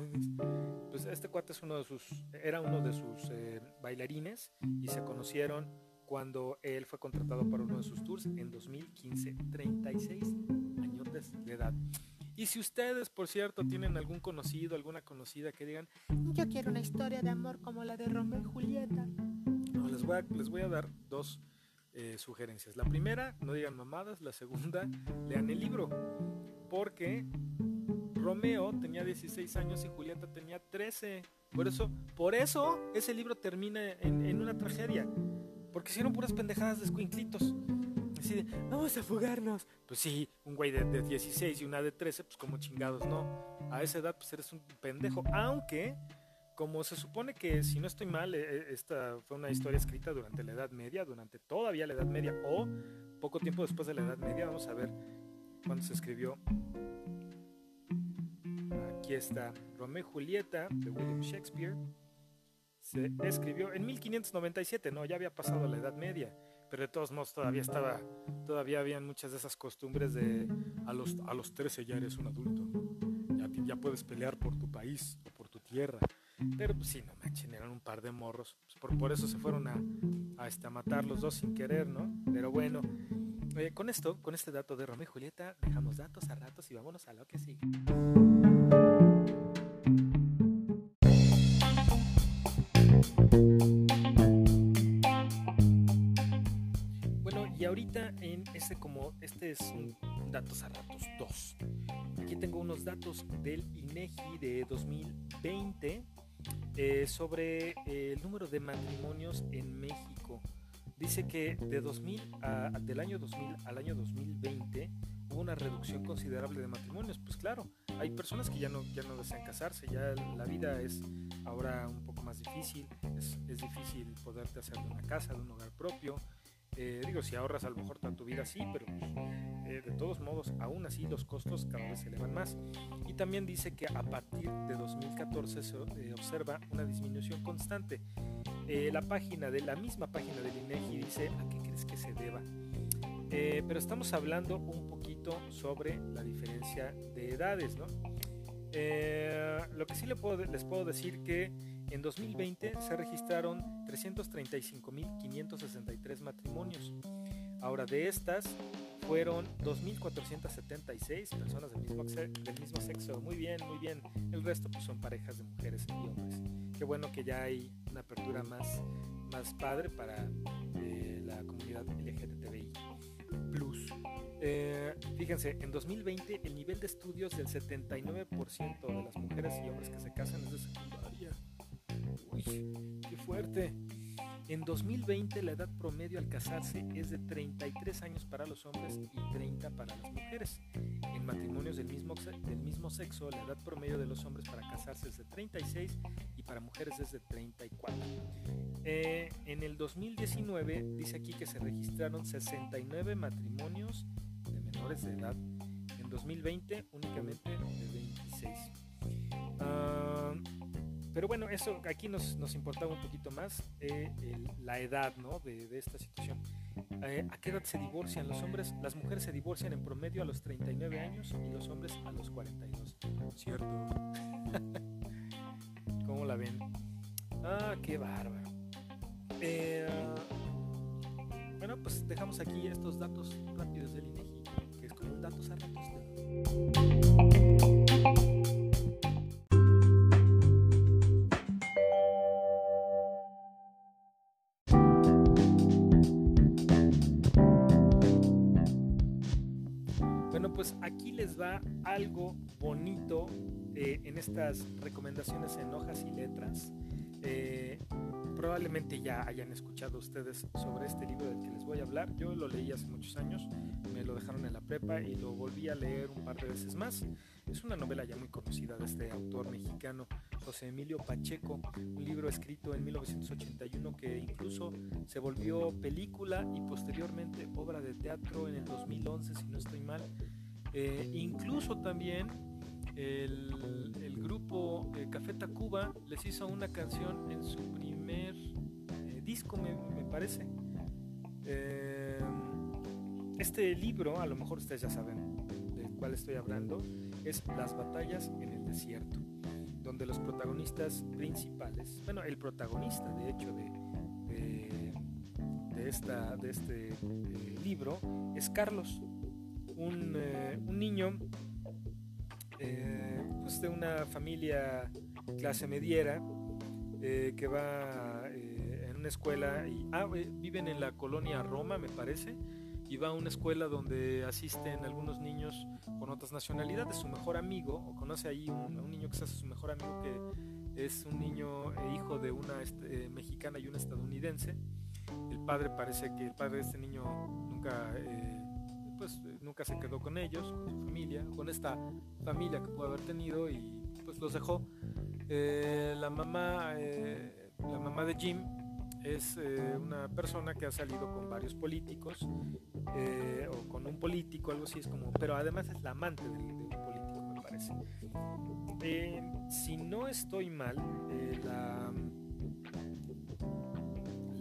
Pues este cuate es uno de sus, era uno de sus eh, bailarines y se conocieron cuando él fue contratado para uno de sus tours en 2015. 36 añotes de edad. Y si ustedes, por cierto, tienen algún conocido, alguna conocida que digan, yo quiero una historia de amor como la de Romeo y Julieta. No, les, voy a, les voy a dar dos eh, sugerencias. La primera, no digan mamadas. La segunda, lean el libro. Porque Romeo tenía 16 años y Julieta tenía 13. Por eso, por eso ese libro termina en, en una tragedia. Porque hicieron puras pendejadas de escuinclitos. Así de, vamos a fugarnos. Pues sí, un güey de, de 16 y una de 13, pues como chingados, ¿no? A esa edad, pues eres un pendejo. Aunque como se supone que, si no estoy mal, eh, eh, esta fue una historia escrita durante la Edad Media, durante todavía la Edad Media o poco tiempo después de la Edad Media, vamos a ver cuándo se escribió. Aquí está Romeo y Julieta de William Shakespeare. Se escribió en 1597, no, ya había pasado la Edad Media, pero de todos modos todavía estaba, todavía habían muchas de esas costumbres de a los, a los 13 ya eres un adulto, ya, ya puedes pelear por tu país o por tu tierra. Pero pues sí, no manchen, eran un par de morros. Pues, por, por eso se fueron a, a, este, a matar los dos sin querer, ¿no? Pero bueno, con esto, con este dato de Romeo y Julieta, dejamos datos a ratos y vámonos a lo que sigue. Ahorita en este como este es un datos a ratos 2. Aquí tengo unos datos del INEGI de 2020 eh, sobre eh, el número de matrimonios en México. Dice que de 2000 a, del año 2000 al año 2020 hubo una reducción considerable de matrimonios. Pues claro, hay personas que ya no, ya no desean casarse, ya la vida es ahora un poco más difícil, es, es difícil poderte hacer de una casa, de un hogar propio. Eh, digo, si ahorras a lo mejor tanto vida sí, pero pues, eh, de todos modos, aún así los costos cada vez se elevan más. Y también dice que a partir de 2014 se eh, observa una disminución constante. La página de la misma página del INEGI dice a qué crees que se deba. pero estamos hablando un poquito sobre la diferencia de edades, ¿no? lo que sí les puedo, les puedo decir que en 2020 se registraron 335.563 matrimonios. Ahora, de estas fueron 2.476 personas del mismo, sexo. Muy bien, muy bien. El resto pues, son parejas de mujeres y hombres. Qué bueno que ya hay una apertura más, más padre para eh, la comunidad LGTBI. Plus. Eh, fíjense, en 2020 el nivel de estudios del 79% de las mujeres y hombres que se casan es de. Uy, qué fuerte. En 2020 la edad promedio al casarse es de 33 años para los hombres y 30 para las mujeres. En matrimonios del mismo, del mismo sexo, la edad promedio de los hombres para casarse es de 36 y para mujeres es de 34. Eh, en el 2019 dice aquí que se registraron 69 matrimonios de menores de edad. En 2020 únicamente de 26. Pero bueno, eso aquí nos, nos importaba un poquito más eh, el, la edad ¿no? de, de esta situación. Eh, ¿A qué edad se divorcian los hombres? Las mujeres se divorcian en promedio a los 39 años y los hombres a los 42. ¿Cierto? ¿Cómo la ven? Ah, qué bárbaro. Eh, bueno, pues dejamos aquí estos datos rápidos del INEGI, que es como datos a ratos. De... va algo bonito eh, en estas recomendaciones en hojas y letras. Eh, probablemente ya hayan escuchado ustedes sobre este libro del que les voy a hablar. Yo lo leí hace muchos años, me lo dejaron en la prepa y lo volví a leer un par de veces más. Es una novela ya muy conocida de este autor mexicano, José Emilio Pacheco, un libro escrito en 1981 que incluso se volvió película y posteriormente obra de teatro en el 2011, si no estoy mal. Eh, incluso también el, grupo eh, Café Tacuba les hizo una canción en su primer eh, disco, me, parece. Eh, este libro, a lo mejor ustedes ya saben del cual estoy hablando, es Las batallas en el desierto, donde los protagonistas principales, bueno, el protagonista de hecho de, de, esta, de este libro es Carlos, un, eh, un niño eh, pues de una familia clase mediera eh, que va en una escuela y ah, viven en la colonia Roma me parece y va a una escuela donde asisten algunos niños con otras nacionalidades. Su mejor amigo o conoce ahí un, niño que se hace su mejor amigo que es un niño hijo de una este, mexicana y una estadounidense. El padre parece que el padre de este niño nunca pues nunca se quedó con ellos, con su familia, con esta familia que pudo haber tenido y pues los dejó. Eh, la mamá, eh, la mamá de Jim es eh, una persona que ha salido con varios políticos o con un político, algo así es como, pero además es la amante de un político, me parece. Si no estoy mal,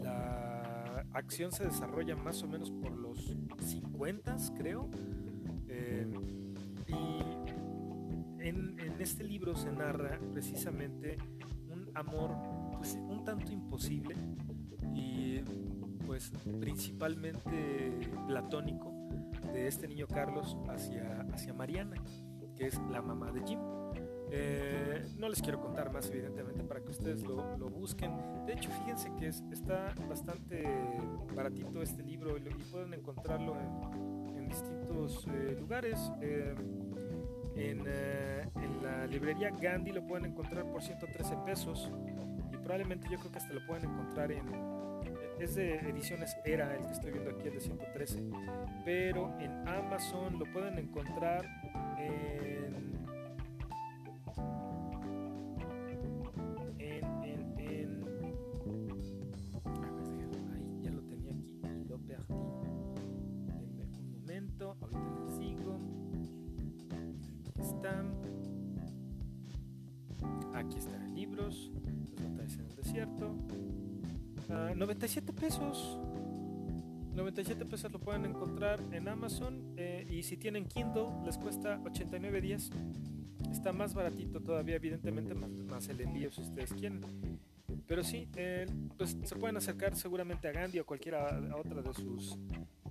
la acción se desarrolla más o menos por los 50, creo. Eh, y en, en este libro se narra precisamente un amor pues, un tanto imposible y pues principalmente platónico de este niño Carlos hacia, hacia Mariana, que es la mamá de Jim. Eh, no les quiero contar más, evidentemente, para que ustedes lo, busquen. De hecho, fíjense que es- está bastante baratito este libro y, pueden encontrarlo en, distintos eh, lugares. Eh, en, la librería Gandhi lo pueden encontrar por 113 pesos y probablemente yo creo que hasta lo pueden encontrar en... Es de ediciones Era, el que estoy viendo aquí, el de 113. Pero en Amazon lo pueden encontrar en... En, pesos. 97 pesos lo pueden encontrar en Amazon. eh, y si tienen Kindle, les cuesta 89.10. Está más baratito todavía, evidentemente, más, el envío si ustedes quieren. Pero sí, eh, pues se pueden acercar seguramente a Gandhi o cualquiera a otra de sus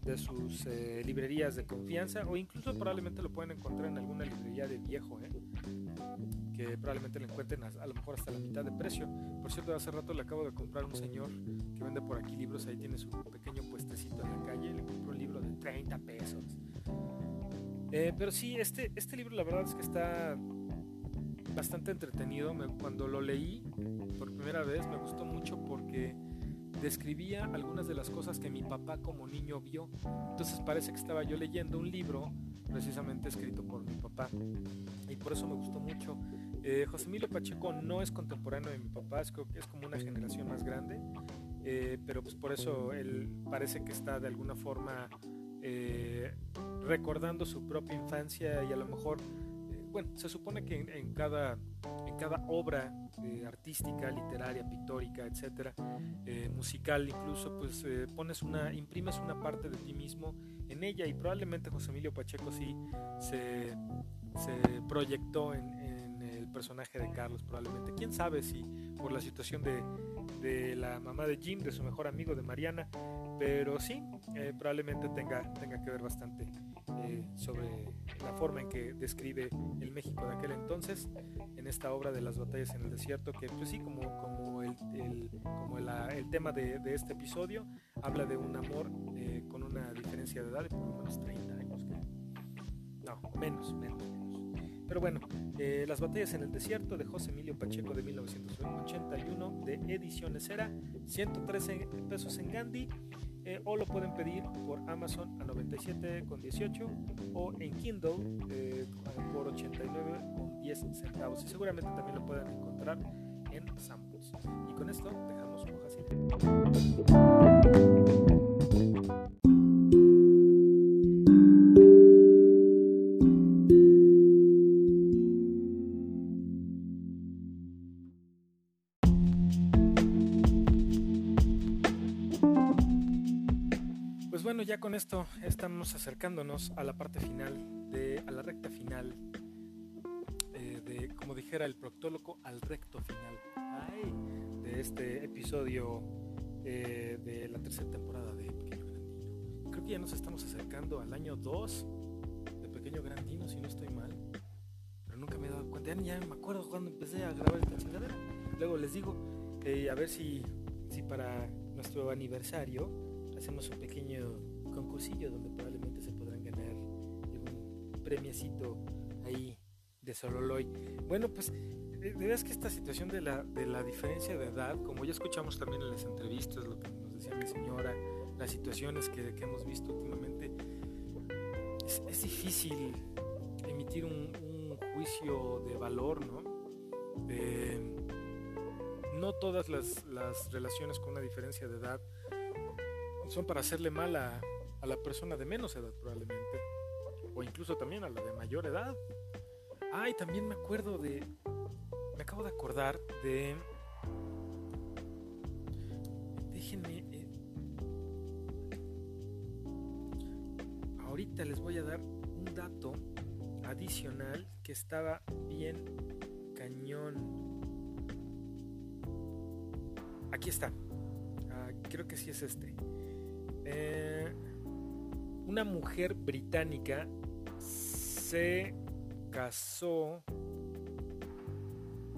de sus eh, librerías de confianza o incluso probablemente lo pueden encontrar en alguna librería de viejo. Que probablemente lo encuentren a, lo mejor hasta la mitad de precio. Por cierto, hace rato le acabo de comprar a un señor que vende por aquí libros, ahí tiene su pequeño puestecito en la calle, le compré un libro de 30 pesos. Eh, pero sí, este, este libro la verdad es que está bastante entretenido. Cuando lo leí por primera vez me gustó mucho porque describía algunas de las cosas que mi papá como niño vio. Entonces parece que estaba yo leyendo un libro precisamente escrito por mi papá y por eso me gustó mucho. Eh, José Emilio Pacheco no es contemporáneo de mi papá, es, co- es como una generación más grande, eh, pero pues por eso él parece que está de alguna forma eh, recordando su propia infancia y a lo mejor, bueno, se supone que en, cada, en cada obra artística, literaria, pictórica, etcétera, musical incluso, pues pones una, imprimes una parte de ti mismo en ella y probablemente José Emilio Pacheco sí se, se proyectó en, en el personaje de Carlos, probablemente. Quién sabe si por la situación de, de la mamá de Jim, de su mejor amigo de Mariana, pero sí, eh, probablemente tenga, tenga que ver bastante eh, sobre la forma en que describe el México de aquel entonces en esta obra de las batallas en el desierto, que pues sí, como, como, el, como la- el tema de, este episodio, habla de un amor eh, con una diferencia de edad de por lo menos 30 años. No, menos, menos. Pero bueno, eh, Las batallas en el desierto de José Emilio Pacheco de 1981 de Ediciones Era, 113 pesos en Gandhi, eh, o lo pueden pedir por Amazon a 97,18 o en Kindle eh, por 89,10 centavos. Y seguramente también lo pueden encontrar en Samples. Y con esto dejamos hojas esto estamos acercándonos a la parte final, de, a la recta final, eh, de, como dijera el proctólogo, al recto final ay, de este episodio eh, de la tercera temporada de Pequeño Grandino. Creo que ya nos estamos acercando al año 2 de Pequeño Grandino, si no estoy mal. Pero nunca me he dado cuenta, ya me acuerdo cuando empecé a grabar esta chingadera. Luego les digo, eh, a ver si, si para nuestro aniversario hacemos un pequeño concursillo donde probablemente se podrán ganar algún premiecito ahí de Sololoy. Bueno, pues de de veras que esta situación de la, de la diferencia de edad, como ya escuchamos también en las entrevistas, lo que nos decía mi señora, las situaciones que, que hemos visto últimamente, es, es difícil emitir un, un juicio de valor, ¿no? Eh, no todas las, las relaciones con una diferencia de edad son para hacerle mal a, a la persona de menos edad probablemente. O incluso también a la de mayor edad. Ah, y también me acuerdo de... Me acabo de acordar de... Déjenme... eh, Ahorita les voy a dar un dato adicional que estaba bien cañón. Aquí está. Ah, creo que sí es este. Eh, una mujer británica se casó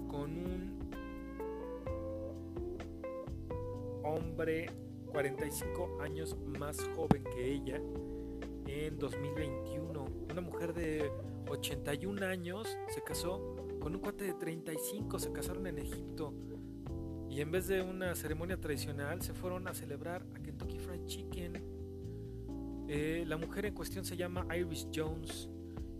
con un hombre 45 años más joven que ella en 2021. Una mujer de 81 años se casó con un cuate de 35, se casaron en Egipto. Y en vez de una ceremonia tradicional, se fueron a celebrar a Kentucky Fried Chicken. Eh, la mujer en cuestión se llama Iris Jones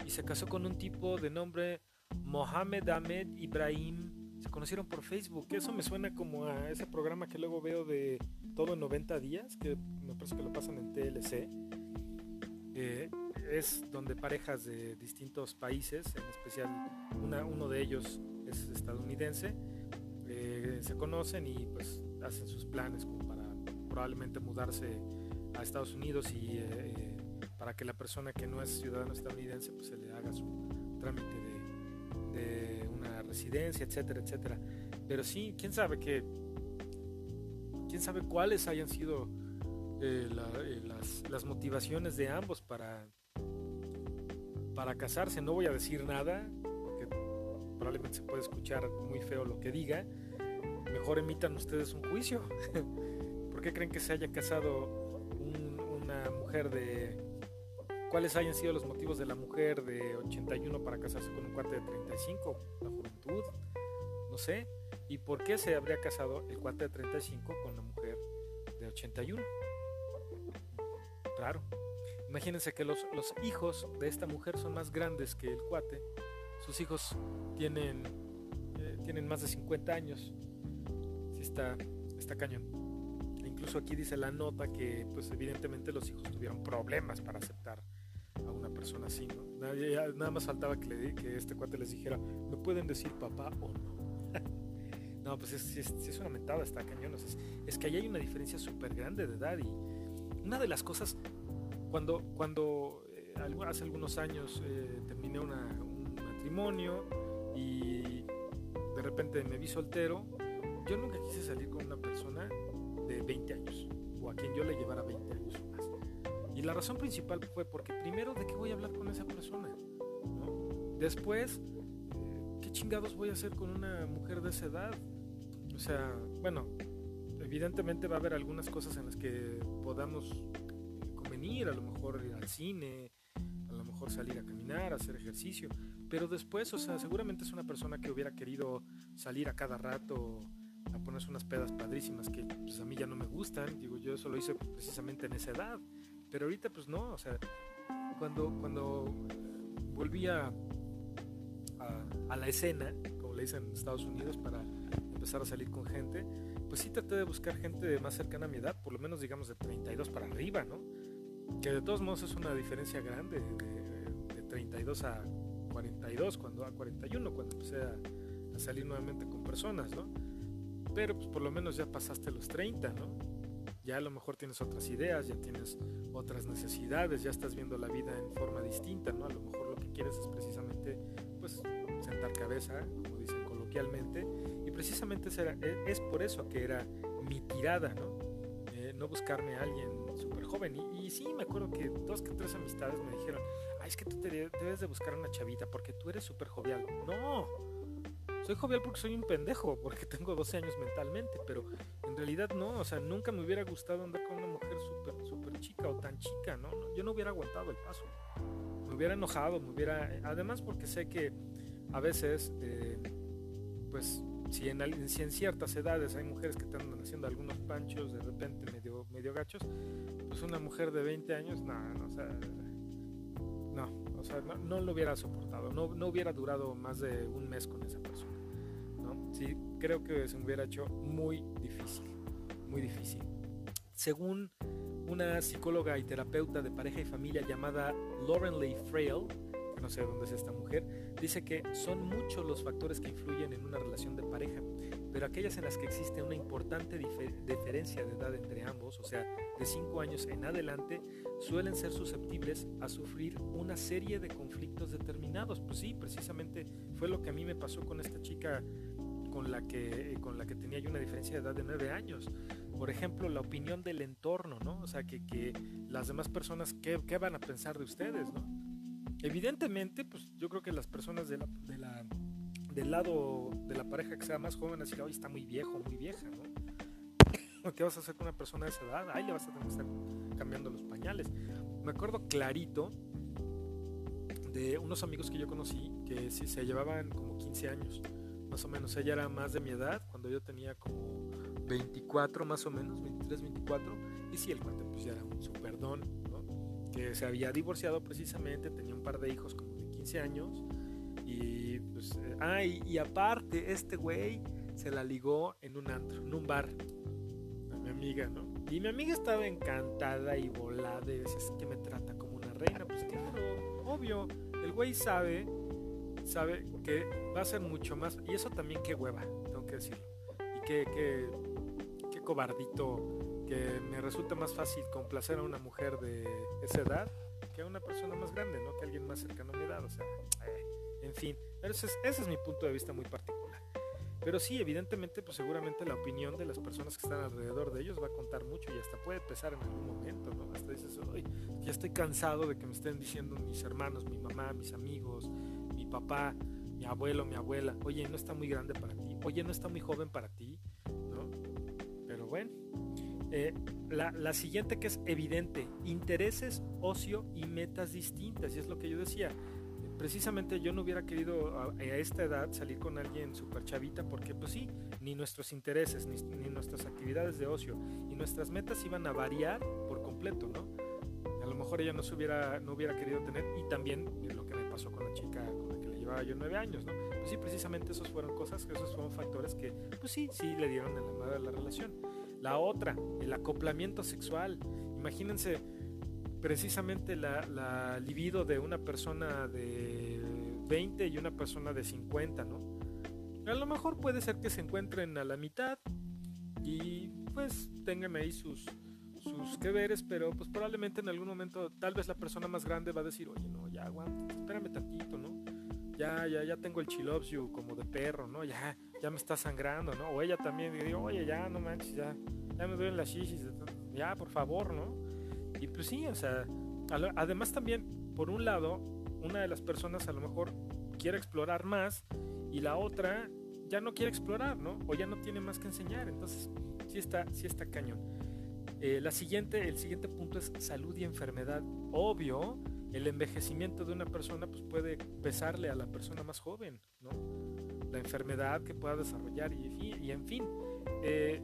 y se casó con un tipo de nombre Mohamed Ahmed Ibrahim. Se conocieron por Facebook. Eso me suena como a ese programa que luego veo de todo en 90 días, que me parece que lo pasan en TLC. Eh, es donde parejas de distintos países, en especial una, uno de ellos es estadounidense, eh, se conocen y pues hacen sus planes como para probablemente mudarse a Estados Unidos y eh, eh, para que la persona que no es ciudadano estadounidense pues se le haga su trámite de, de una residencia, etcétera, etcétera. Pero sí, quién sabe que quién sabe cuáles hayan sido eh, la- las, las motivaciones de ambos para para casarse. No voy a decir nada porque probablemente se puede escuchar muy feo lo que diga. Mejor emitan ustedes un juicio. ¿Por qué creen que se haya casado de... ¿Cuáles hayan sido los motivos de la mujer de 81 para casarse con un cuate de 35? La juventud, no sé. ¿Y por qué se habría casado el cuate de 35 con la mujer de 81? Raro. Imagínense que los, los hijos de esta mujer son más grandes que el cuate. Sus hijos tienen, eh, tienen más de 50 años. Sí está, está cañón. Incluso aquí dice la nota que pues evidentemente los hijos tuvieron problemas para aceptar a una persona así, ¿no? Nada, nada más faltaba que, le, que este cuate les dijera, ¿me pueden decir papá o no? no, pues es, es, es una mentada, está cañón. o sea, es, es que ahí hay una diferencia súper grande de edad y una de las cosas cuando, cuando eh, hace algunos años eh, terminé una- un matrimonio y de repente me vi soltero, yo nunca quise salir con una quien yo le llevara 20 años más. Y la razón principal fue porque primero, ¿de qué voy a hablar con esa persona? ¿No? Después, ¿qué chingados voy a hacer con una mujer de esa edad? O sea, bueno, evidentemente va a haber algunas cosas en las que podamos convenir, a lo mejor ir al cine, a lo mejor salir a caminar, hacer ejercicio, pero después, o sea, seguramente es una persona que hubiera querido salir a cada rato ponerse unas pedas padrísimas que pues a mí ya no me gustan, digo, yo eso lo hice precisamente en esa edad, pero ahorita pues no, o sea, cuando, cuando eh, volví a, la escena, como le dicen en Estados Unidos, para empezar a salir con gente, pues sí traté de buscar gente más cercana a mi edad, por lo menos digamos de 32 para arriba, ¿no? Que de todos modos es una diferencia grande, de, de 32 a 42, cuando a 41, cuando empecé a, a salir nuevamente con personas, ¿no? Pero pues por lo menos ya pasaste los 30, ¿no? Ya a lo mejor tienes otras ideas, ya tienes otras necesidades, ya estás viendo la vida en forma distinta, ¿no? A lo mejor lo que quieres es precisamente, pues, sentar cabeza, como dicen coloquialmente, y precisamente e- es por eso que era mi tirada, ¿no? Eh, no buscarme a alguien súper joven. Y, sí, me acuerdo que dos que tres amistades me dijeron, ay, es que tú te de- debes de buscar una chavita porque tú eres súper jovial. No, soy jovial porque soy un pendejo, porque tengo 12 años mentalmente, pero en realidad no, o sea, nunca me hubiera gustado andar con una mujer súper, súper chica o tan chica, ¿no? Yo no hubiera aguantado el paso. Me hubiera enojado, me hubiera... Además porque sé que a veces, eh, pues, si en, si en ciertas edades hay mujeres que te andan haciendo algunos panchos de repente medio, medio gachos, pues una mujer de 20 años, no, no, o sea, no, lo hubiera soportado, no, no hubiera durado más de un mes con esa persona. Sí, creo que se me hubiera hecho muy difícil, muy difícil. Según una psicóloga y terapeuta de pareja y familia llamada Lauren Lee Frail, no sé dónde es esta mujer, dice que son muchos los factores que influyen en una relación de pareja, pero aquellas en las que existe una importante difer- diferencia de edad entre ambos, o sea, de 5 años en adelante, suelen ser susceptibles a sufrir una serie de conflictos determinados. Pues sí, precisamente fue lo que a mí me pasó con esta chica con la que, con la que tenía yo una diferencia de edad de 9 años. Por ejemplo, la opinión del entorno, ¿no? O sea, que, que las demás personas, ¿qué, qué van a pensar de ustedes, ¿no? Evidentemente, pues yo creo que las personas de la, de la, del lado de la pareja que sea más joven, decir, hoy está muy viejo, muy vieja, ¿no? ¿Qué vas a hacer con una persona de esa edad? Ahí le vas a tener que estar cambiando los pañales. Me acuerdo clarito de unos amigos que yo conocí que sí se llevaban como 15 años, más o menos. Ella era más de mi edad, cuando yo tenía como 24 más o menos, 23, 24. Y sí, el cuate pues ya era un superdón, ¿no? Que se había divorciado precisamente, tenía un par de hijos como de 15 años. Y pues, eh, ah, y, aparte, este güey se la ligó en un antro, en un bar. A mi amiga, ¿no? Y mi amiga estaba encantada y volada y decía, "Es que me trata como una reina. Pues claro, obvio, el güey sabe, sabe que va a ser mucho más. Y eso también qué hueva, tengo que decirlo. Y qué, qué, qué cobardito que me resulta más fácil complacer a una mujer de esa edad que a una persona más grande, ¿no? Que alguien más cercano a mi edad. O sea, eh, en fin, ese es, es mi punto de vista muy particular. Pero sí, evidentemente, pues seguramente la opinión de las personas que están alrededor de ellos va a contar mucho y hasta puede pesar en algún momento, ¿no? Hasta dices, "Ay, ya estoy cansado de que me estén diciendo mis hermanos, mi mamá, mis amigos, mi papá, mi abuelo, mi abuela, oye, no está muy grande para ti, oye, no está muy joven para ti, ¿no? Pero bueno. Eh, la, la siguiente que es evidente, intereses, ocio y metas distintas, y es lo que yo decía, precisamente yo no hubiera querido a, esta edad salir con alguien súper chavita porque pues sí, ni nuestros intereses, ni, ni nuestras actividades de ocio y nuestras metas iban a variar por completo, ¿no? A lo mejor ella no se hubiera, no hubiera querido tener y también lo que me pasó con la chica con la que le llevaba yo nueve años, ¿no? Pues sí, precisamente esos fueron cosas, esos fueron factores que pues sí, sí le dieron en la madre a la relación. La otra, el acoplamiento sexual. Imagínense, precisamente la, la libido de una persona de 20 y una persona de 50, ¿no? A lo mejor puede ser que se encuentren a la mitad y pues tengan ahí sus, sus que veres, pero pues probablemente en algún momento tal vez la persona más grande va a decir, oye, no, ya espérame tantito, ¿no? Ya, ya, ya tengo el chilops you como de perro, ¿no? Ya, ya me está sangrando, ¿no? O ella también diría, oye, ya, no manches, ya, ya me duelen las shishis, ya, por favor, ¿no? Y pues sí, o sea, además también, por un lado, una de las personas a lo mejor quiere explorar más y la otra ya no quiere explorar, ¿no? O ya no tiene más que enseñar. Entonces, sí está, sí está cañón. Eh, la siguiente, el siguiente punto es salud y enfermedad. Obvio, el envejecimiento de una persona pues, puede pesarle a la persona más joven, ¿no? La enfermedad que pueda desarrollar y, en fin. Eh,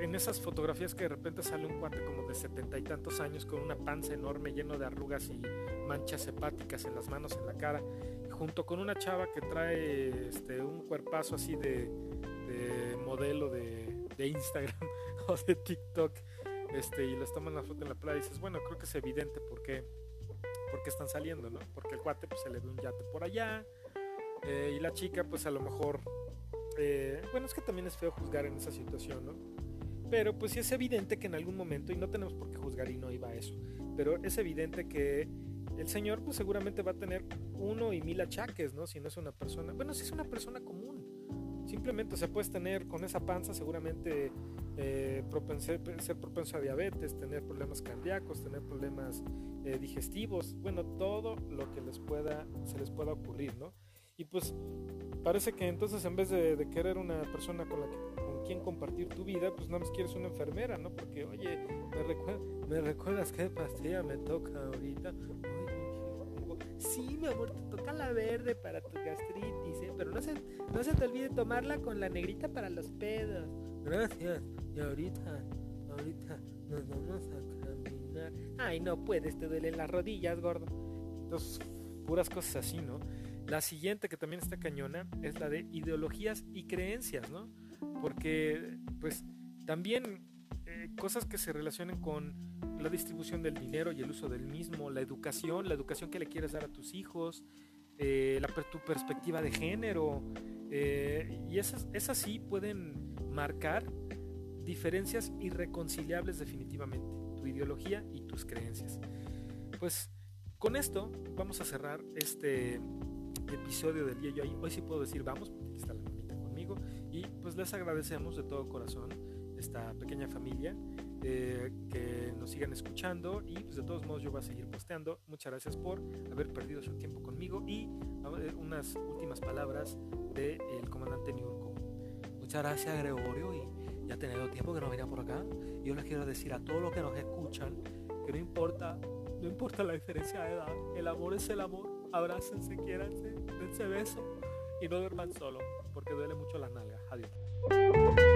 en esas fotografías que de repente sale un cuate como de setenta y tantos años con una panza enorme lleno de arrugas y manchas hepáticas en las manos, en la cara, junto con una chava que trae este, un cuerpazo así de, de modelo de, de, Instagram o de TikTok, este, y les toman la foto en la playa y dices, bueno, creo que es evidente por qué están saliendo, ¿no? Porque el cuate pues se le ve un yate por allá, eh, y la chica pues a lo mejor, eh, bueno, es que también es feo juzgar en esa situación, ¿no? Pero pues sí es evidente que en algún momento, y no tenemos por qué juzgar y no iba a eso, pero es evidente que el señor pues seguramente va a tener uno y mil achaques, ¿no? Si no es una persona, bueno, si es una persona común. Simplemente, o sea, puedes tener con esa panza seguramente eh, ser propenso a diabetes, tener problemas cardíacos, tener problemas eh, digestivos, bueno, todo lo que les pueda, se les pueda ocurrir, ¿no? Y pues parece que entonces en vez de, de querer una persona con la que quien compartir tu vida, pues nada más quieres una enfermera, ¿no? Porque, oye, ¿me, recuer ¿me recuerdas qué pastilla me toca ahorita? Oye, sí, mi amor, te toca la verde para tu gastritis, ¿eh? Pero no se, no se te olvide tomarla con la negrita para los pedos. Gracias. Y ahorita, ahorita nos vamos a caminar. Ay, no puedes, te duelen las rodillas, gordo. Entonces, puras cosas así, ¿no? La siguiente que también está cañona es la de ideologías y creencias, ¿no? Porque pues también eh, cosas que se relacionen con la distribución del dinero y el uso del mismo, la educación, la educación que le quieres dar a tus hijos, eh, tu perspectiva de género, eh, y esas, esas sí pueden marcar diferencias irreconciliables definitivamente, tu ideología y tus creencias. Pues con esto vamos a cerrar este episodio del día. Yo hoy sí puedo decir vamos, porque aquí está la pues les agradecemos de todo corazón esta pequeña familia eh, que nos sigan escuchando y pues de todos modos yo voy a seguir posteando. Muchas gracias por haber perdido su tiempo conmigo y unas últimas palabras del comandante Niurko.
Muchas gracias Gregorio y ya tenido tiempo que no venía por acá. Yo les quiero decir a todos los que nos escuchan que no importa, no importa la diferencia de edad, el amor es el amor. Abrácense, quiéranse, dense beso y no duerman solo porque duele mucho las nalgas. Adiós.